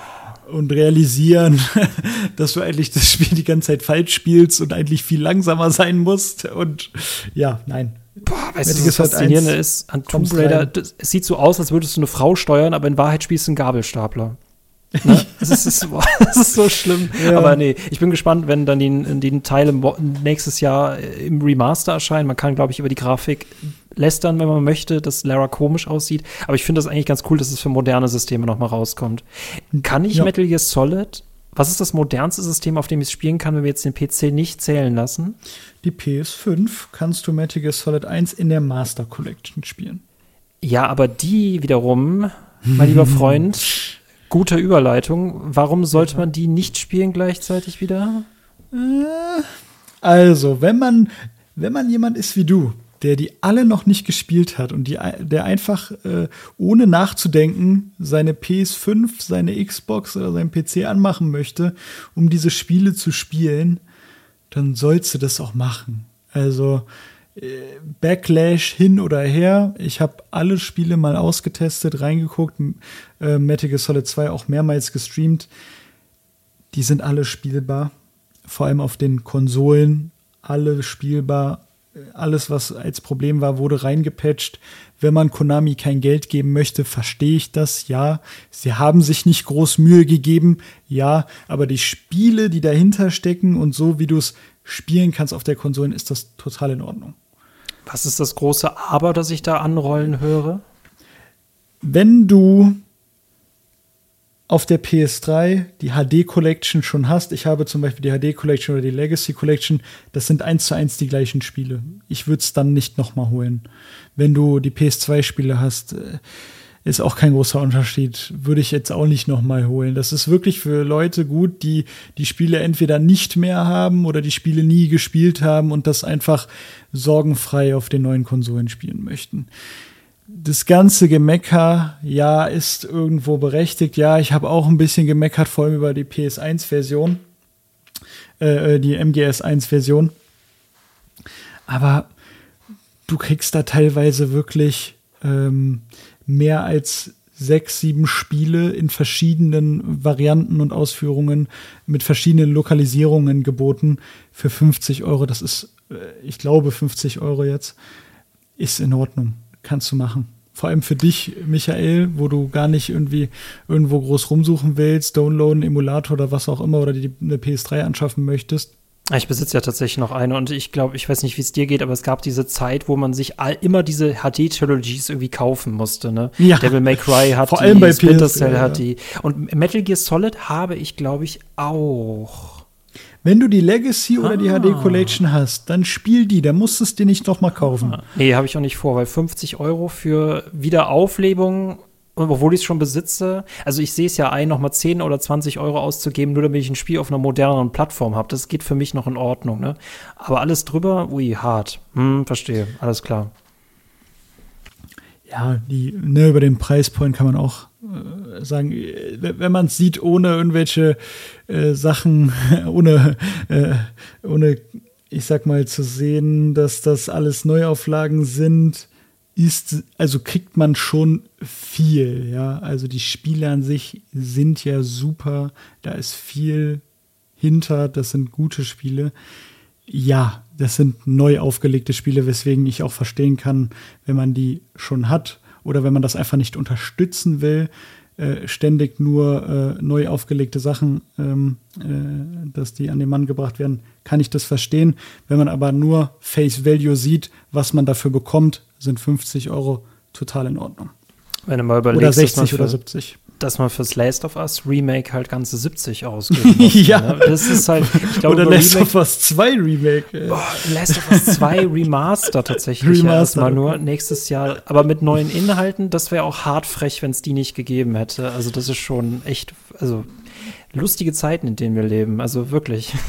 und realisieren, (laughs) dass du eigentlich das Spiel die ganze Zeit falsch spielst und eigentlich viel langsamer sein musst. Und ja, nein. Boah, weißt du, was das Faszinierende ist an Tomb Raider? Es sieht so aus, als würdest du eine Frau steuern, aber in Wahrheit spielst du einen Gabelstapler. Ne? (laughs) das, ist, (laughs) das, ist, so schlimm. Ja. Aber nee, ich bin gespannt, wenn dann die, die Teile nächstes Jahr im Remaster erscheinen. Man kann, glaube ich, über die Grafik lästern, wenn man möchte, dass Lara komisch aussieht. Aber ich finde das eigentlich ganz cool, dass es für moderne Systeme noch mal rauskommt. Kann ich ja. Metal Gear Solid was ist das modernste System, auf dem ich es spielen kann, wenn wir jetzt den PC nicht zählen lassen? Die PS5 kannst du Metal Gear Solid 1 in der Master Collection spielen. Ja, aber die wiederum, mein lieber (laughs) Freund, gute Überleitung. Warum sollte man die nicht spielen gleichzeitig wieder? Äh, also, wenn man, wenn man jemand ist wie du, der die alle noch nicht gespielt hat und die, der einfach äh, ohne nachzudenken seine PS5, seine Xbox oder seinen PC anmachen möchte, um diese Spiele zu spielen, dann sollst du das auch machen. Also Backlash hin oder her. Ich habe alle Spiele mal ausgetestet, reingeguckt, äh, Metal Gear Solid 2 auch mehrmals gestreamt. Die sind alle spielbar, vor allem auf den Konsolen, alle spielbar alles, was als Problem war, wurde reingepatcht. Wenn man Konami kein Geld geben möchte, verstehe ich das, ja. Sie haben sich nicht groß Mühe gegeben, ja. Aber die Spiele, die dahinter stecken und so, wie du es spielen kannst auf der Konsole, ist das total in Ordnung. Was ist das große Aber, das ich da anrollen höre? Wenn du auf der PS3 die HD Collection schon hast, ich habe zum Beispiel die HD Collection oder die Legacy Collection, das sind eins zu eins die gleichen Spiele. Ich würde es dann nicht nochmal holen. Wenn du die PS2-Spiele hast, äh, ist auch kein großer Unterschied. Würde ich jetzt auch nicht nochmal holen. Das ist wirklich für Leute gut, die die Spiele entweder nicht mehr haben oder die Spiele nie gespielt haben und das einfach sorgenfrei auf den neuen Konsolen spielen möchten das ganze Gemecker, ja, ist irgendwo berechtigt. Ja, ich habe auch ein bisschen gemeckert, vor allem über die PS1-Version, äh, äh die MGS1-Version. Aber du kriegst da teilweise wirklich ähm, mehr als sechs, sieben Spiele in verschiedenen Varianten und Ausführungen mit verschiedenen Lokalisierungen geboten für 50 Euro. Das ist, äh, ich glaube, 50 Euro jetzt. Ist in Ordnung kannst du machen. Vor allem für dich, Michael, wo du gar nicht irgendwie irgendwo groß rumsuchen willst, downloaden, Emulator oder was auch immer oder die eine PS3 anschaffen möchtest. Ich besitze ja tatsächlich noch eine und ich glaube, ich weiß nicht, wie es dir geht, aber es gab diese Zeit, wo man sich all, immer diese HD-Trilogies irgendwie kaufen musste. Ne? Ja. Devil May Cry hat Vor die, allem bei Splinter Cell ja. hat die. Und Metal Gear Solid habe ich, glaube ich, auch. Wenn du die Legacy ah. oder die HD ah. Collection hast, dann spiel die, dann musst du es dir nicht nochmal kaufen. Nee, habe ich auch nicht vor, weil 50 Euro für Wiederauflebung, obwohl ich es schon besitze, also ich sehe es ja ein, nochmal 10 oder 20 Euro auszugeben, nur damit ich ein Spiel auf einer moderneren Plattform habe. Das geht für mich noch in Ordnung, ne? Aber alles drüber, ui, hart. Hm, verstehe, alles klar. Ja, die, ne, über den Preispoint kann man auch äh, sagen, wenn man es sieht, ohne irgendwelche äh, Sachen, (laughs) ohne, äh, ohne, ich sag mal, zu sehen, dass das alles Neuauflagen sind, ist, also kriegt man schon viel, ja. Also die Spiele an sich sind ja super, da ist viel hinter, das sind gute Spiele. Ja, das sind neu aufgelegte Spiele, weswegen ich auch verstehen kann, wenn man die schon hat oder wenn man das einfach nicht unterstützen will, äh, ständig nur äh, neu aufgelegte Sachen, ähm, äh, dass die an den Mann gebracht werden, kann ich das verstehen. Wenn man aber nur Face Value sieht, was man dafür bekommt, sind 50 Euro total in Ordnung. Wenn du mal überlegst, oder 60 oder 70. dass man fürs Last of Us Remake halt ganze 70 ausgeben (laughs) muss. Ja. Ne? Das ist halt, ich (laughs) glaube, Oder Last Remake- of Us 2 Remake. äh. Boah, Last of Us 2 (laughs) Remaster tatsächlich Remaster, ja erstmal nur nächstes Jahr. Aber mit neuen Inhalten, das wäre auch hart frech, wenn es die nicht gegeben hätte. Also das ist schon echt, also lustige Zeiten, in denen wir leben. Also wirklich. (laughs)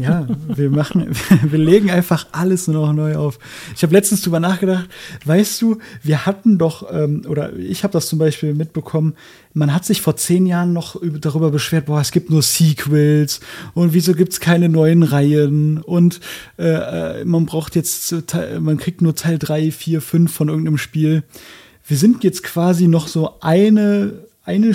Ja, wir machen, (laughs) wir legen einfach alles nur noch neu auf. Ich habe letztens drüber nachgedacht, weißt du, wir hatten doch, ähm, oder ich habe das zum Beispiel mitbekommen, man hat sich vor zehn Jahren noch über- darüber beschwert, boah, es gibt nur Sequels und wieso gibt's keine neuen Reihen und äh, äh, man braucht jetzt, äh, man kriegt nur Teil 3, 4, 5 von irgendeinem Spiel. Wir sind jetzt quasi noch so eine, eine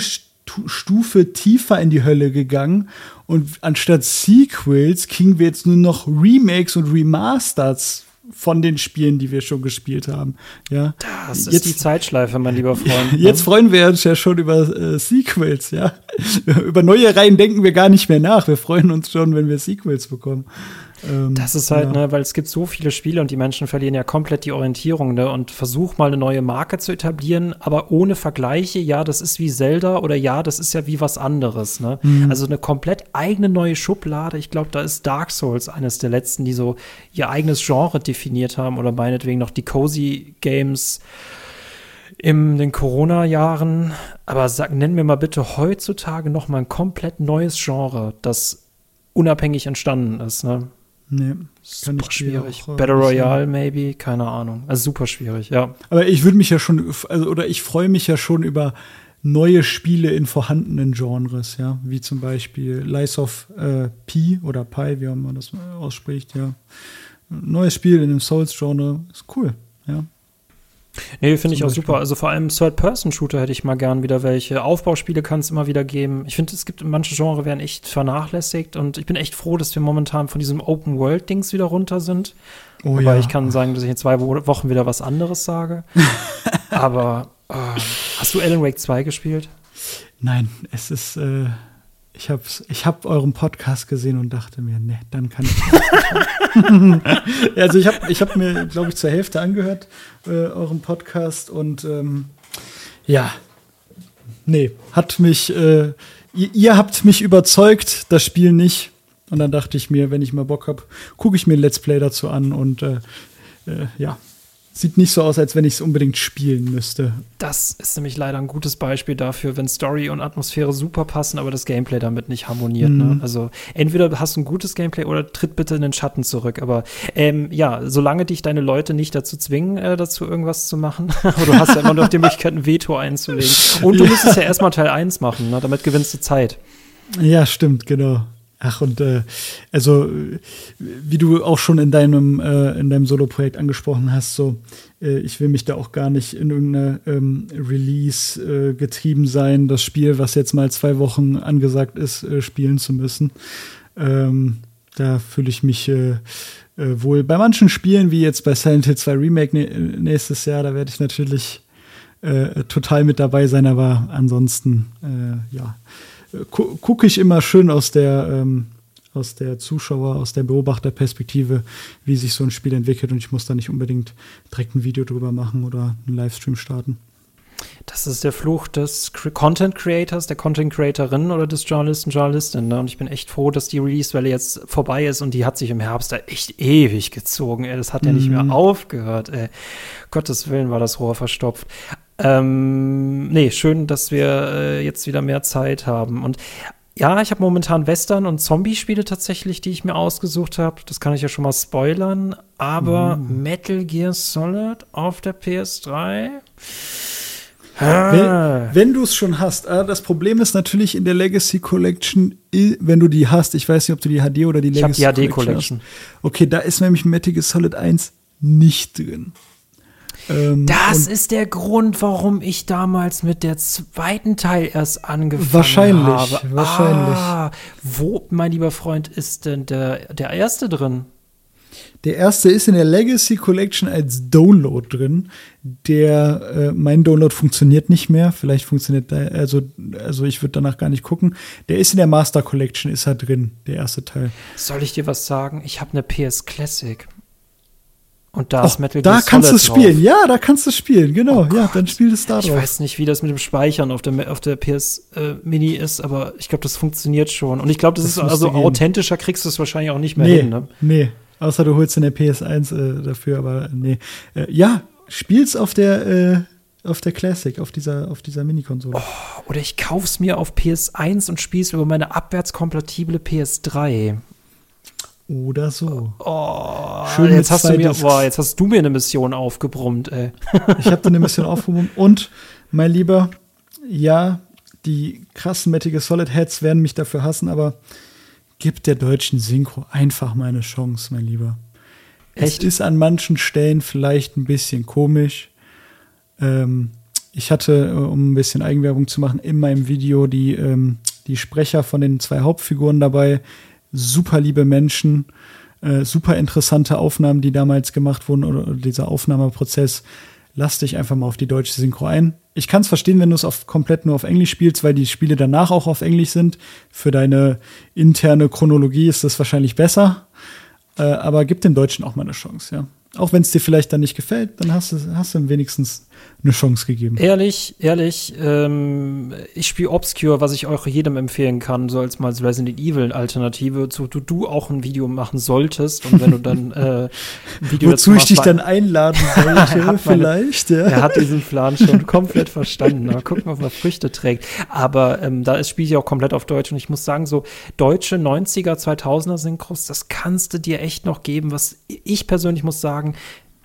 Stufe tiefer in die Hölle gegangen und anstatt Sequels kriegen wir jetzt nur noch Remakes und Remasters von den Spielen, die wir schon gespielt haben. Ja. Das ist Jetzt- die Zeitschleife, mein lieber Freund. ne? Jetzt freuen wir uns ja schon über äh, Sequels, ja. (laughs) über neue Reihen denken wir gar nicht mehr nach. Wir freuen uns schon, wenn wir Sequels bekommen. Ähm, Das ist halt, ja. ne, weil es gibt so viele Spiele und die Menschen verlieren ja komplett die Orientierung, ne? Und versuch mal eine neue Marke zu etablieren, aber ohne Vergleiche, ja, das ist wie Zelda oder ja, das ist ja wie was anderes, ne? Mhm. Also eine komplett eigene neue Schublade. Ich glaube, da ist Dark Souls eines der letzten, die so ihr eigenes Genre definiert haben oder meinetwegen noch die Cozy Games in den Corona-Jahren. Aber sag, nenn mir mal bitte heutzutage noch mal ein komplett neues Genre, das unabhängig entstanden ist, ne? Nee, kann Super dir schwierig. auch, äh, Battle Royale, maybe, keine Ahnung. Also super schwierig, ja. Aber ich würde mich ja schon, also, oder ich freue mich ja schon über neue Spiele in vorhandenen Genres, ja, wie zum Beispiel Lies of äh, P oder Pi, wie auch man das ausspricht, ja. Neues Spiel in dem Souls-Genre ist cool, ja. Nee, finde ich auch Beispiel. super. Also vor allem Third-Person-Shooter hätte ich mal gern wieder welche. Aufbauspiele kann es immer wieder geben. Ich finde, es gibt manche Genre werden echt vernachlässigt und ich bin echt froh, dass wir momentan von diesem Open-World-Dings wieder runter sind. Oh Aber ich kann sagen, dass ich in zwei Wo- Wochen wieder was anderes sage. (laughs) Aber äh, hast du Alan Wake 2 gespielt? Nein, es ist, äh, ich habe ich hab euren Podcast gesehen und dachte mir, ne, dann kann ich (laughs) (laughs) also ich habe ich hab mir, glaube ich, zur Hälfte angehört, äh, euren Podcast und ähm, ja, nee, hat mich, äh, ihr, ihr habt mich überzeugt, das Spiel nicht. Und dann dachte ich mir, wenn ich mal Bock habe, gucke ich mir ein Let's Play dazu an und äh, äh, ja, sieht nicht so aus, als wenn ich es unbedingt spielen müsste. Das ist nämlich leider ein gutes Beispiel dafür, wenn Story und Atmosphäre super passen, aber das Gameplay damit nicht harmoniert. Ne? Mhm. Also entweder hast du ein gutes Gameplay oder tritt bitte in den Schatten zurück. Aber ähm, ja, solange dich deine Leute nicht dazu zwingen, äh, dazu irgendwas zu machen, (laughs) aber du hast ja immer noch die Möglichkeit, ein Veto einzulegen. Und du Ja. müsstest ja erstmal Teil 1 machen, ne? damit gewinnst du Zeit. Ja, stimmt, genau. Ach, und äh, also, wie du auch schon in deinem, äh, in deinem Solo-Projekt angesprochen hast, so, äh, ich will mich da auch gar nicht in irgendeiner ähm, Release äh, getrieben sein, das Spiel, was jetzt mal zwei Wochen angesagt ist, äh, spielen zu müssen. Ähm, da fühle ich mich äh, äh, wohl bei manchen Spielen, wie jetzt bei Silent Hill 2 Remake nä- nächstes Jahr, da werde ich natürlich äh, total mit dabei sein, aber ansonsten, äh, ja, gucke ich immer schön aus der, ähm, aus der Zuschauer, aus der Beobachterperspektive, wie sich so ein Spiel entwickelt und ich muss da nicht unbedingt direkt ein Video drüber machen oder einen Livestream starten. Das ist der Fluch des Content Creators, der Content Creatorin oder des Journalisten, Journalistin. Ne? Und ich bin echt froh, dass die Release-Welle jetzt vorbei ist und die hat sich im Herbst da echt ewig gezogen. Ey. Das hat ja nicht Mhm. mehr aufgehört. Ey. Gottes Willen war das Rohr verstopft. Ähm, nee, schön, dass wir äh, jetzt wieder mehr Zeit haben. Und ja, ich habe momentan Western- und Zombie-Spiele tatsächlich, die ich mir ausgesucht habe. Das kann ich ja schon mal spoilern. Aber Metal Gear Solid auf der PS3. Ah. Wenn, wenn du es schon hast, äh, das Problem ist natürlich in der Legacy Collection, wenn du die hast, ich weiß nicht, ob du die HD oder die Ich habe Legacy die HD Collection. hast. Okay, da ist nämlich Metal Gear Solid 1 nicht drin. Ähm, Das ist der Grund, warum ich damals mit der zweiten Teil erst angefangen Wahrscheinlich, habe. wahrscheinlich. Ah, wo, mein lieber Freund, ist denn der, der erste drin? Der erste ist in der Legacy Collection als Download drin. Der, äh, mein Download funktioniert nicht mehr. Vielleicht funktioniert da, also, also ich würde danach gar nicht gucken. Der ist in der Master Collection, ist er drin, der erste Teil. Soll ich dir was sagen? Ich habe eine PS Classic. Und da ist Metal Gear Da kannst du spielen, ja, da kannst du spielen, genau. Oh ja, dann spiel es da Ich drauf. weiß nicht, wie das mit dem Speichern auf der, auf der PS äh, Mini ist, aber ich glaube, das funktioniert schon. Und ich glaube, das, das, ist also gehen. authentischer kriegst du es wahrscheinlich auch nicht mehr nee, hin, ne? Nee, außer du holst in der PS1 äh, dafür, aber nee. Äh, ja, spiel's auf der äh, auf der Classic, auf dieser, auf dieser Mini-Konsole. Oh, oder ich kauf's mir auf PS1 und spiel's über meine abwärtskompatible PS3. Oder so. Oh, Schön jetzt hast, du mir, boah, jetzt hast du mir eine Mission aufgebrummt, ey. (laughs) Ich habe dir eine Mission aufgebrummt. Und, mein Lieber, ja, die krassen Metal Solid Heads werden mich dafür hassen, aber gib der deutschen Synchro einfach mal eine Chance, mein Lieber. Echt? Es ist an manchen Stellen vielleicht ein bisschen komisch. Ähm, ich hatte, äh, um ein bisschen Eigenwerbung zu machen, in meinem Video die, ähm, die Sprecher von den zwei Hauptfiguren dabei super liebe Menschen, äh, super interessante Aufnahmen, die damals gemacht wurden oder, dieser Aufnahmeprozess. Lass dich einfach mal auf die deutsche Synchro ein. Ich kann es verstehen, wenn du es komplett nur auf Englisch spielst, weil die Spiele danach auch auf Englisch sind. Für deine interne Chronologie ist das wahrscheinlich besser. Äh, aber gib dem Deutschen auch mal eine Chance, ja. Auch wenn es dir vielleicht dann nicht gefällt, dann hast du, hast du wenigstens eine Chance gegeben. Ehrlich, ehrlich, ähm, ich spiele Obscure, was ich auch jedem empfehlen kann, so als mal Resident Evil Alternative, zu du, du auch ein Video machen solltest und wenn du dann (laughs) äh, ein Video Wozu ich dich dann einladen (laughs) sollte, vielleicht, ja. Er hat diesen Plan schon komplett verstanden. Mal gucken, ob er Früchte trägt. Aber ähm, da ist spiele ich auch komplett auf Deutsch und ich muss sagen, so deutsche 90er, 2000er Synchros, das kannst du dir echt noch geben, was ich persönlich muss sagen,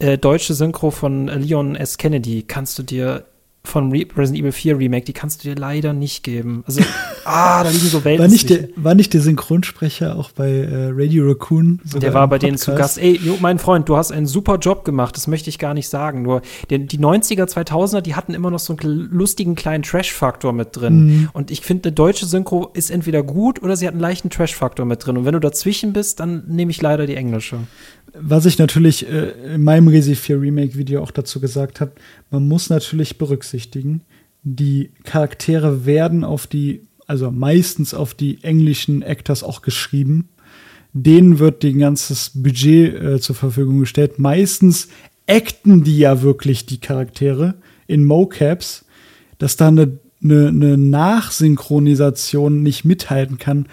äh, deutsche Synchro von Leon S. Kennedy kannst du dir von Re Resident Evil 4 Remake, die kannst du dir leider nicht geben. Also, (laughs) ah, da liegen so Welten. War nicht, der, war nicht der Synchronsprecher auch bei äh, Radio Raccoon? Der war bei denen zu Gast. Ey, jo, mein Freund, du hast einen super Job gemacht, das möchte ich gar nicht sagen. Nur die, die 90er, 2000er, die hatten immer noch so einen lustigen kleinen Trash-Faktor mit drin. Mhm. Und ich finde, eine deutsche Synchro ist entweder gut oder sie hat einen leichten Trash-Faktor mit drin. Und wenn du dazwischen bist, dann nehme ich leider die englische. Was ich natürlich äh, in meinem Resi 4 Remake-Video auch dazu gesagt habe, man muss natürlich berücksichtigen, die Charaktere werden auf die, also meistens auf die englischen Actors auch geschrieben. Denen wird ein ganzes Budget äh, zur Verfügung gestellt. Meistens acten die ja wirklich die Charaktere in Mocaps, dass da eine, eine, eine Nachsynchronisation nicht mithalten kann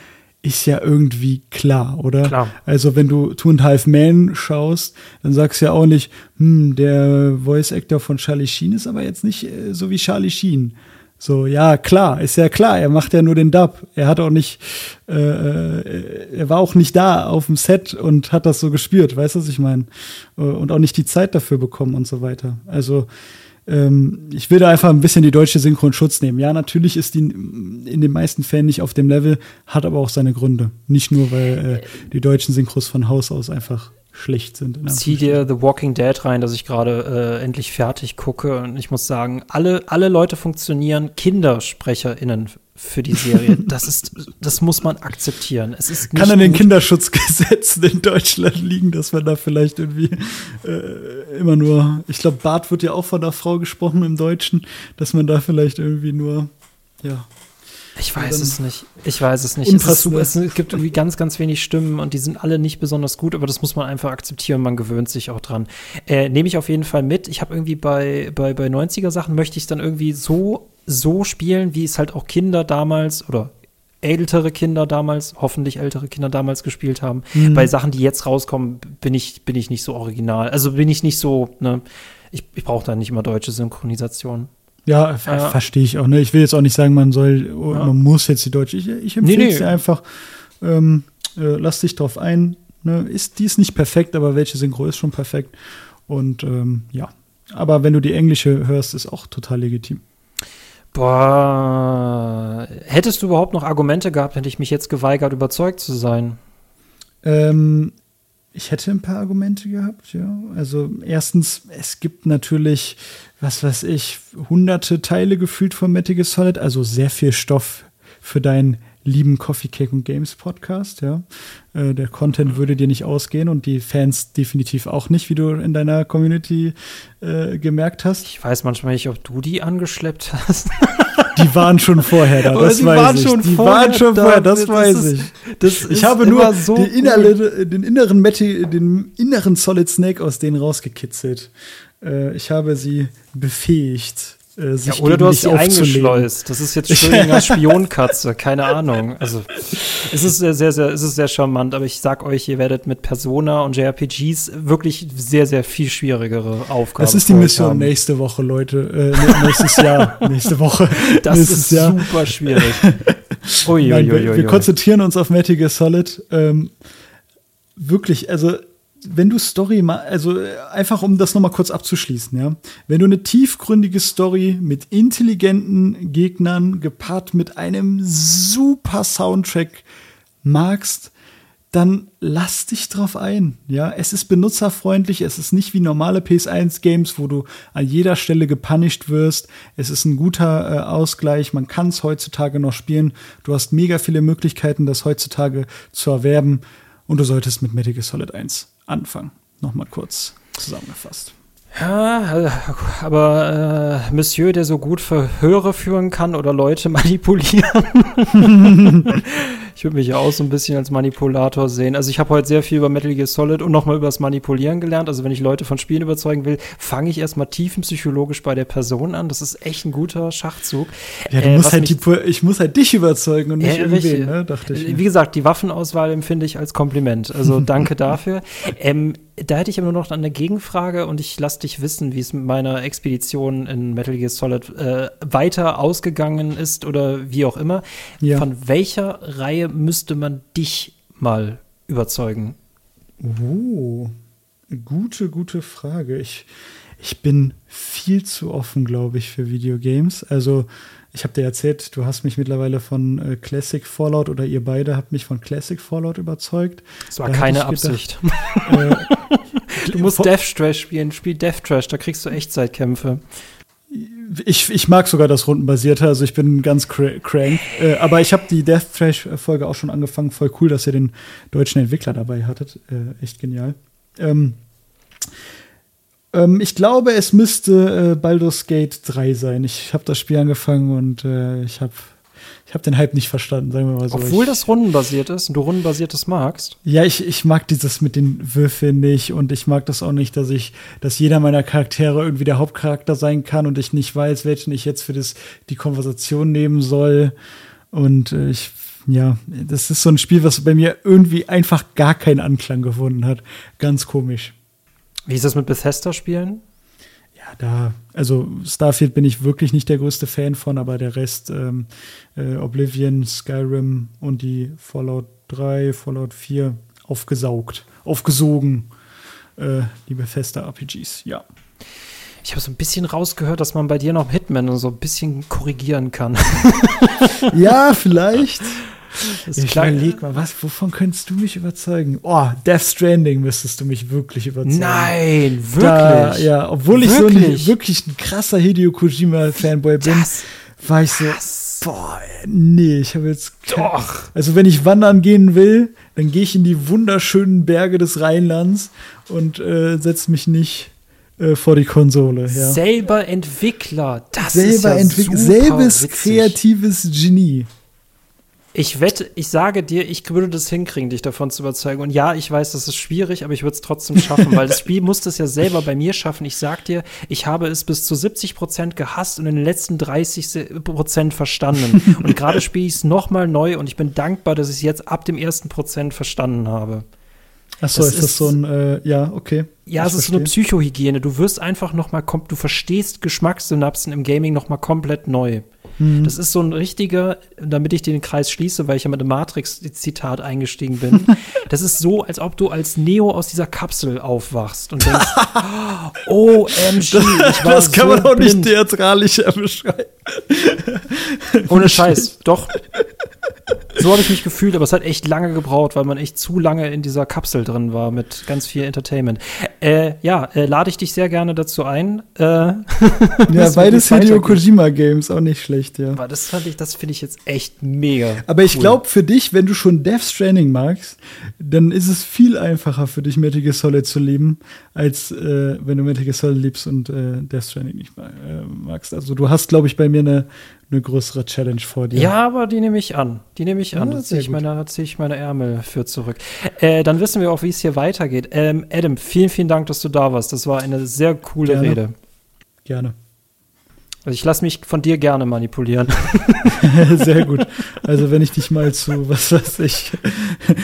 ist ja irgendwie klar, oder? Klar. Also wenn du Two and Half Men schaust, dann sagst du ja auch nicht, hm, der Voice Actor von Charlie Sheen ist aber jetzt nicht äh, so wie Charlie Sheen. So, ja, klar, ist ja klar, er macht ja nur den Dub. Er hat auch nicht, äh, äh er war auch nicht da auf dem Set und hat das so gespürt, weißt du, was ich meine? Äh, und auch nicht die Zeit dafür bekommen und so weiter. Also, ähm, ich will da einfach ein bisschen die deutsche Synchro in Schutz nehmen. Ja, natürlich ist die in den meisten Fällen nicht auf dem Level, hat aber auch seine Gründe. Nicht nur, weil äh, die deutschen Synchros von Haus aus einfach schlecht sind. Zieh dir The Walking Dead rein, dass ich gerade äh, endlich fertig gucke. Und ich muss sagen, alle, alle Leute funktionieren, KindersprecherInnen für die Serie. (laughs) Das ist, das muss man akzeptieren. Es ist Kann an den Kinderschutzgesetzen in Deutschland liegen, dass man da vielleicht irgendwie äh, immer nur, ich glaube, Bart wird ja auch von der Frau gesprochen im Deutschen, dass man da vielleicht irgendwie nur, ja, ich weiß es nicht. Ich weiß es nicht. Es, super, es, gibt irgendwie (laughs) ganz, ganz wenig Stimmen und die sind alle nicht besonders gut, aber das muss man einfach akzeptieren. Man gewöhnt sich auch dran. Äh, Nehme ich auf jeden Fall mit. Ich habe irgendwie bei, bei, bei 90er-Sachen möchte ich es dann irgendwie so, so spielen, wie es halt auch Kinder damals oder ältere Kinder damals, hoffentlich ältere Kinder damals gespielt haben. Mhm. Bei Sachen, die jetzt rauskommen, bin ich, bin ich nicht so original. Also bin ich nicht so, ne, ich, ich brauche da nicht immer deutsche Synchronisation. Ja, ja. verstehe ich auch. Ne? Ich will jetzt auch nicht sagen, man soll, oh, ja. man muss jetzt die deutsche. Ich, ich empfehle nee, nee. dir einfach, ähm, äh, lass dich drauf ein. Ne? Ist, die ist nicht perfekt, aber welche Synchro ist schon perfekt. Und ähm, ja. Aber wenn du die englische hörst, ist auch total legitim. Boah, hättest du überhaupt noch Argumente gehabt, hätte ich mich jetzt geweigert, überzeugt zu sein? Ähm, ich hätte ein paar Argumente gehabt, ja. Also erstens, es gibt natürlich, was weiß ich, hunderte Teile gefühlt von Metal Gear Solid, also sehr viel Stoff für deinen lieben Coffee Cake und Games Podcast, ja. Äh, der Content würde dir nicht ausgehen und die Fans definitiv auch nicht, wie du in deiner Community äh, gemerkt hast. Ich weiß manchmal nicht, ob du die angeschleppt hast. (laughs) die waren schon vorher da, das weiß ich. die waren schon da, vorher, das, das weiß ist, ich. Ich habe nur so den, innere, den, inneren Meti, den inneren Solid Snake aus denen rausgekitzelt. Äh, ich habe sie befähigt äh, sich ja, Oder du hast sie eingeschleust. Das ist jetzt (laughs) Schrödingers Spionkatze, keine Ahnung. Also es ist sehr, sehr, sehr, es ist sehr charmant, aber ich sag euch, ihr werdet mit Persona und JRPGs wirklich sehr, sehr viel schwierigere Aufgaben. Das ist die Mission haben. nächste Woche, Leute. Äh, nächstes Jahr, (laughs) nächste Woche. Das ist Jahr. super schwierig. Ui, (laughs) Nein, wir, wir, konzentrieren uns auf Metal Gear Solid. Ähm, wirklich, also wenn du Story also einfach um das nochmal kurz abzuschließen, ja. Wenn du eine tiefgründige Story mit intelligenten Gegnern gepaart mit einem super Soundtrack magst, dann lass dich drauf ein. Ja, es ist benutzerfreundlich, es ist nicht wie normale PS1 Games, wo du an jeder Stelle gepunished wirst. Es ist ein guter äh, Ausgleich, man kann es heutzutage noch spielen. Du hast mega viele Möglichkeiten, das heutzutage zu erwerben und du solltest mit Gear Solid 1 anfangen. Nochmal kurz zusammengefasst. Ja, aber äh, Monsieur, der so gut Verhöre führen kann oder Leute (laughs) manipulieren. (laughs) ich würde mich ja auch so ein bisschen als Manipulator sehen. Also ich habe heute sehr viel über Metal Gear Solid und nochmal über das Manipulieren gelernt. Also wenn ich Leute von Spielen überzeugen will, fange ich erstmal tiefenpsychologisch bei der Person an. Das ist echt ein guter Schachzug. Ja, du äh, musst halt die, ich muss halt dich überzeugen und nicht äh, irgendwen, ne? dachte ich. Wie gesagt, die Waffenauswahl empfinde ich als Kompliment. Also (laughs) danke dafür. Ähm, da hätte ich aber nur noch eine Gegenfrage und ich lasse dich wissen, wie es mit meiner Expedition in Metal Gear Solid äh, weiter ausgegangen ist oder wie auch immer. Ja. Von welcher Reihe müsste man dich mal überzeugen? Oh, gute, gute Frage. Ich, ich bin viel zu offen, glaube ich, für Videogames. Also ich habe dir erzählt, du hast mich mittlerweile von äh, Classic Fallout oder ihr beide habt mich von Classic Fallout überzeugt. Das war da keine Absicht. äh, (laughs) du musst Death Trash spielen. Spiel Death Trash, da kriegst du Echtzeitkämpfe. Ich, ich mag sogar das Rundenbasierte, also ich bin ganz cr crank. Äh, aber ich habe die Death Trash-Folge auch schon angefangen. Voll cool, dass ihr den deutschen Entwickler dabei hattet. Äh, echt genial. Ähm, ähm, ich glaube, es müsste äh, Baldur's Gate 3 sein. Ich habe das Spiel angefangen und äh, ich habe ich habe den Hype nicht verstanden, sagen wir mal so. Obwohl ich, das rundenbasiert ist und du rundenbasiertes magst. Ja, ich, ich mag dieses mit den Würfeln nicht und ich mag das auch nicht, dass ich, dass jeder meiner Charaktere irgendwie der Hauptcharakter sein kann und ich nicht weiß, welchen ich jetzt für das, die Konversation nehmen soll. Und äh, ich, ja, das ist so ein Spiel, was bei mir irgendwie einfach gar keinen Anklang gefunden hat. Ganz komisch. Wie ist das mit Bethesda-Spielen? Ja, da, also Starfield bin ich wirklich nicht der größte Fan von, aber der Rest, ähm, äh, Oblivion, Skyrim und die Fallout 3, Fallout 4 aufgesaugt, aufgesogen, äh, die Bethesda-RPGs, ja. Ich habe so ein bisschen rausgehört, dass man bei dir noch Hitman so ein bisschen korrigieren kann. (laughs) ja, vielleicht. Das ich überleg mal, was, wovon könntest du mich überzeugen? Oh, Death Stranding müsstest du mich wirklich überzeugen. Nein, wirklich? Da, ja, obwohl ich wirklich? so ein, wirklich ein krasser Hideo Kojima-Fanboy bin, das, war ich so, was? boah, nee, ich habe jetzt. Doch. Also, wenn ich wandern gehen will, dann gehe ich in die wunderschönen Berge des Rheinlands und äh, setze mich nicht äh, vor die Konsole. Ja. Selber Entwickler, das Selber ist ja Entwick selbes witzig. kreatives Genie. Ich wette, ich sage dir, ich würde das hinkriegen, dich davon zu überzeugen. Und ja, ich weiß, das ist schwierig, aber ich würde es trotzdem schaffen, weil das Spiel musste es ja selber bei mir schaffen. Ich sag dir, ich habe es bis zu 70 Prozent gehasst und in den letzten 30 Prozent verstanden. und gerade spiele ich es nochmal neu und ich bin dankbar, dass ich es jetzt ab dem ersten Prozent verstanden habe. Achso, ist, ist das so ein, äh, ja, okay. Ja, es ist so eine Psychohygiene. Du wirst einfach noch mal, du verstehst Geschmackssynapsen im Gaming noch mal komplett neu. Mhm. Das ist so ein richtiger, damit ich den Kreis schließe, weil ich ja mit dem Matrix-Zitat eingestiegen bin. (laughs) das ist so, als ob du als Neo aus dieser Kapsel aufwachst und denkst, (laughs) OMG, ich war Das kann so man auch blind. nicht theatralischer (laughs) beschreiben. Ohne Scheiß, doch. So habe ich mich gefühlt, aber es hat echt lange gebraucht, weil man echt zu lange in dieser Kapsel drin war mit ganz viel Entertainment. Äh, ja, äh, lade ich dich sehr gerne dazu ein. Äh, (laughs) ja, beides Hideo Kojima Games, auch nicht schlecht, ja. Aber das fand ich, das finde ich jetzt echt mega. Aber ich cool. glaube, für dich, wenn du schon Death Stranding magst, dann ist es viel einfacher für dich, Metal Gear Solid zu lieben, als äh, wenn du Metal Gear Solid liebst und äh, Death Stranding nicht äh, magst. Also du hast, glaube ich, bei mir eine eine größere Challenge vor dir. Ja, aber die nehme ich an. Die nehme ich an. Ja, da ziehe ich, meine, zieh ich meine Ärmel für zurück. Äh, dann wissen wir auch, wie es hier weitergeht. Ähm, Adam, vielen, vielen Dank, dass du da warst. Das war eine sehr coole Gerne. Rede. Gerne. Also ich lasse mich von dir gerne manipulieren. (laughs) Sehr gut. Also wenn ich dich mal zu, was weiß ich,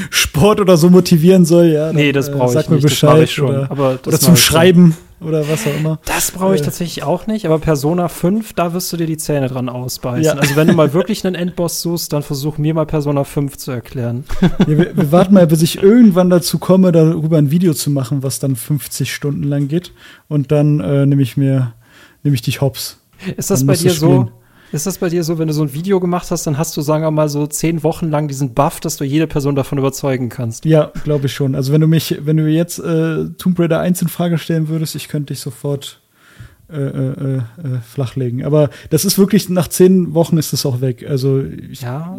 Sport oder so motivieren soll, ja. dann, nee, das äh, brauche ich sag mir nicht. Bescheid das ich schon. Oder, aber oder zum ich schon. Schreiben oder was auch immer. Das brauche ich Äh. tatsächlich auch nicht, aber Persona 5, da wirst du dir die Zähne dran ausbeißen. Ja. Also wenn du mal wirklich einen Endboss suchst, dann versuch mir mal Persona 5 zu erklären. Ja, wir, wir warten mal, bis ich irgendwann dazu komme, darüber ein Video zu machen, was dann 50 Stunden lang geht. Und dann äh, nehme ich mir, nehme ich dich hops. Ist das Dann bei dir so? Ist das bei dir so, wenn du so ein Video gemacht hast, dann hast du, sagen wir mal, so zehn Wochen lang diesen Buff, dass du jede Person davon überzeugen kannst? Ja, glaube ich schon. Also wenn du mich, wenn du jetzt äh, Tomb Raider 1 in Frage stellen würdest, ich könnte dich sofort äh, äh, äh, flachlegen. Aber das ist wirklich, nach zehn Wochen ist es auch weg. Also ich, Ja.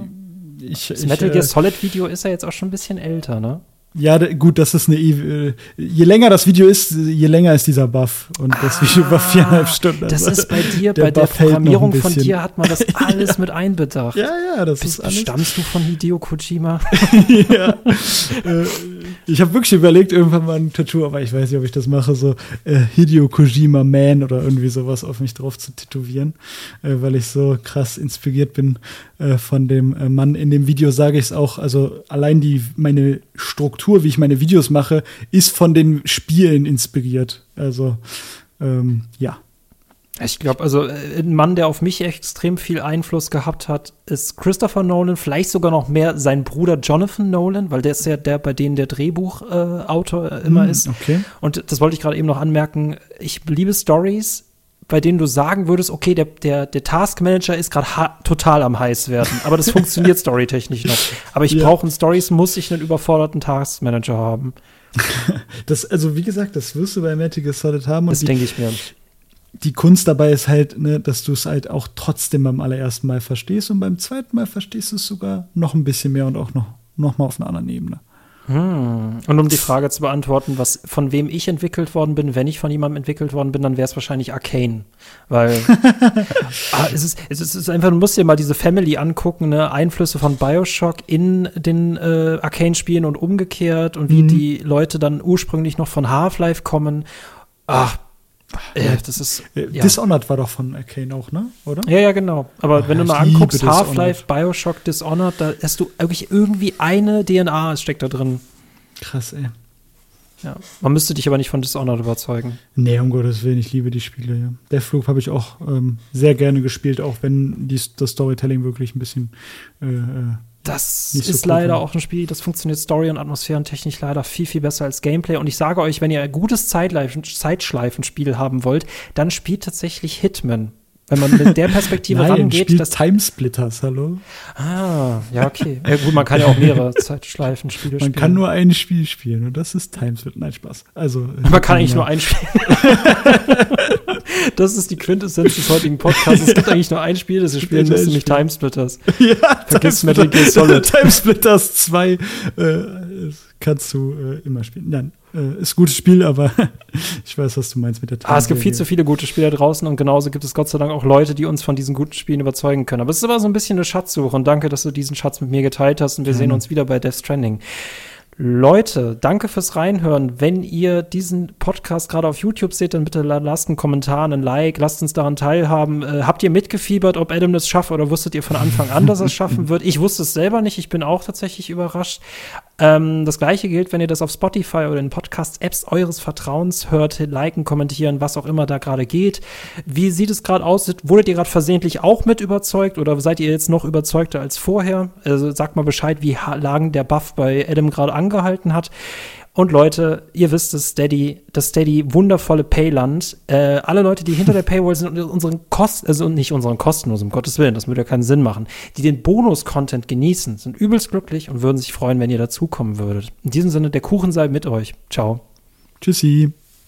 ich, Das ich, Metal äh, Gear Solid Video ist ja jetzt auch schon ein bisschen älter, ne? Ja, gut, das ist eine. ew- äh, Je länger das Video ist, je länger ist dieser Buff. Und das Video war viereinhalb Stunden. Ah, Das Also, ist bei dir, der bei der Buff Programmierung von dir hat man das (laughs) alles mit einbedacht. Ja, ja, das Bist, ist alles. stammst du von Hideo Kojima? (laughs) ja. äh, ich habe wirklich überlegt, irgendwann mal ein Tattoo, aber ich weiß nicht, ob ich das mache, so äh, Hideo Kojima Man oder irgendwie sowas auf mich drauf zu tätowieren, äh, weil ich so krass inspiriert bin äh, von dem äh, Mann. In dem Video sage ich es auch, also allein die meine Struktur, wie ich meine Videos mache, ist von den Spielen inspiriert. Also ähm, ja. Ich glaube, also äh, ein Mann, der auf mich extrem viel Einfluss gehabt hat, ist Christopher Nolan, vielleicht sogar noch mehr sein Bruder Jonathan Nolan, weil der ist ja der, bei denen der Drehbuchautor äh, immer Hm, ist. Okay. Und das wollte ich gerade eben noch anmerken. Ich liebe Stories, bei denen du sagen würdest, okay, der, der, der Taskmanager ist gerade total am heiß werden, aber das funktioniert (laughs) storytechnisch noch. Aber ich Ja. brauche in Stories, muss ich einen überforderten Taskmanager haben. (laughs) Das, also wie gesagt, das wirst du bei Metal Gear Solid haben. Das denke ich mir. die Kunst dabei ist halt, ne, dass du es halt auch trotzdem beim allerersten Mal verstehst und beim zweiten Mal verstehst du es sogar noch ein bisschen mehr und auch noch, noch mal auf einer anderen Ebene. Hm. Und um die Frage zu beantworten, was von wem ich entwickelt worden bin, wenn ich von jemandem entwickelt worden bin, dann wäre es wahrscheinlich Arcane. Weil (laughs) ah, es, ist, es, ist, einfach, du musst dir mal diese Family angucken, ne? Einflüsse von Bioshock in den äh, Arcane-Spielen und umgekehrt und wie Mhm. die Leute dann ursprünglich noch von Half-Life kommen. Ach, äh, das ist. Äh, Ja. Dishonored war doch von Arcane auch, ne? Oder? Ja, ja, genau. Aber Oh, wenn du ich mal anguckst. Half-Life, Bioshock, Dishonored, da hast du wirklich irgendwie eine DNA steckt da drin. Krass, ey. Ja. Man müsste dich aber nicht von Dishonored überzeugen. Nee, um Gottes Willen, ich liebe die Spiele, ja. Deathloop habe ich auch ähm, sehr gerne gespielt, auch wenn die, das Storytelling wirklich ein bisschen äh, äh, Das so ist leider auch ein Spiel, das funktioniert Story- und atmosphärentechnisch leider viel, viel besser als Gameplay. Und ich sage euch, wenn ihr ein gutes Zeitschleifenspiel haben wollt, dann spielt tatsächlich Hitman. Wenn man mit der Perspektive (laughs) Nein, rangeht, spielt das. Timesplitters, hallo? Ah, ja, okay. (laughs) Ja, gut, man kann ja auch mehrere Zeitschleifenspiele Man spielen. kann nur ein Spiel spielen und das ist Timesplitters. Nein, Spaß. Also, Man kann eigentlich nur ein Spiel. (laughs) das ist die Quintessenz des heutigen Podcasts. Es gibt eigentlich nur ein Spiel, das ihr spielen müsst, nämlich. Timesplitters. Ja, Vergiss Metal Gear Solid. Timesplitters 2 äh, kannst du äh, immer spielen. Nein, äh, ist ein gutes Spiel, aber (laughs) ich weiß, was du meinst mit der Ah, es gibt viel zu viele gute Spiele da draußen und genauso gibt es Gott sei Dank auch Leute, die uns von diesen guten Spielen überzeugen können. Aber es ist aber so ein bisschen eine Schatzsuche und danke, dass du diesen Schatz mit mir geteilt hast und wir Gerne. sehen uns wieder bei Death Stranding. Leute, danke fürs Reinhören. Wenn ihr diesen Podcast gerade auf YouTube seht, dann bitte la- lasst einen Kommentar, einen Like, lasst uns daran teilhaben. Äh, habt ihr mitgefiebert, ob Adam das schafft oder wusstet ihr von Anfang an, dass er es schaffen (laughs) wird? Ich wusste es selber nicht, ich bin auch tatsächlich überrascht. Ähm, das gleiche gilt, wenn ihr das auf Spotify oder in Podcast-Apps eures Vertrauens hört, liken, kommentieren, was auch immer da gerade geht. Wie sieht es gerade aus? Wurdet ihr gerade versehentlich auch mit überzeugt oder seid ihr jetzt noch überzeugter als vorher? Also sagt mal Bescheid, wie lang der Buff bei Adam gerade angehalten hat. Und Leute, ihr wisst es, Steady, das Steady wundervolle Payland. Äh, alle Leute, die hinter der (laughs) Paywall sind und unseren Kosten, also nicht unseren kostenlos, um Gottes Willen, das würde ja keinen Sinn machen, die den Bonus-Content genießen, sind übelst glücklich und würden sich freuen, wenn ihr dazukommen würdet. In diesem Sinne, der Kuchen sei mit euch. Ciao. Tschüssi.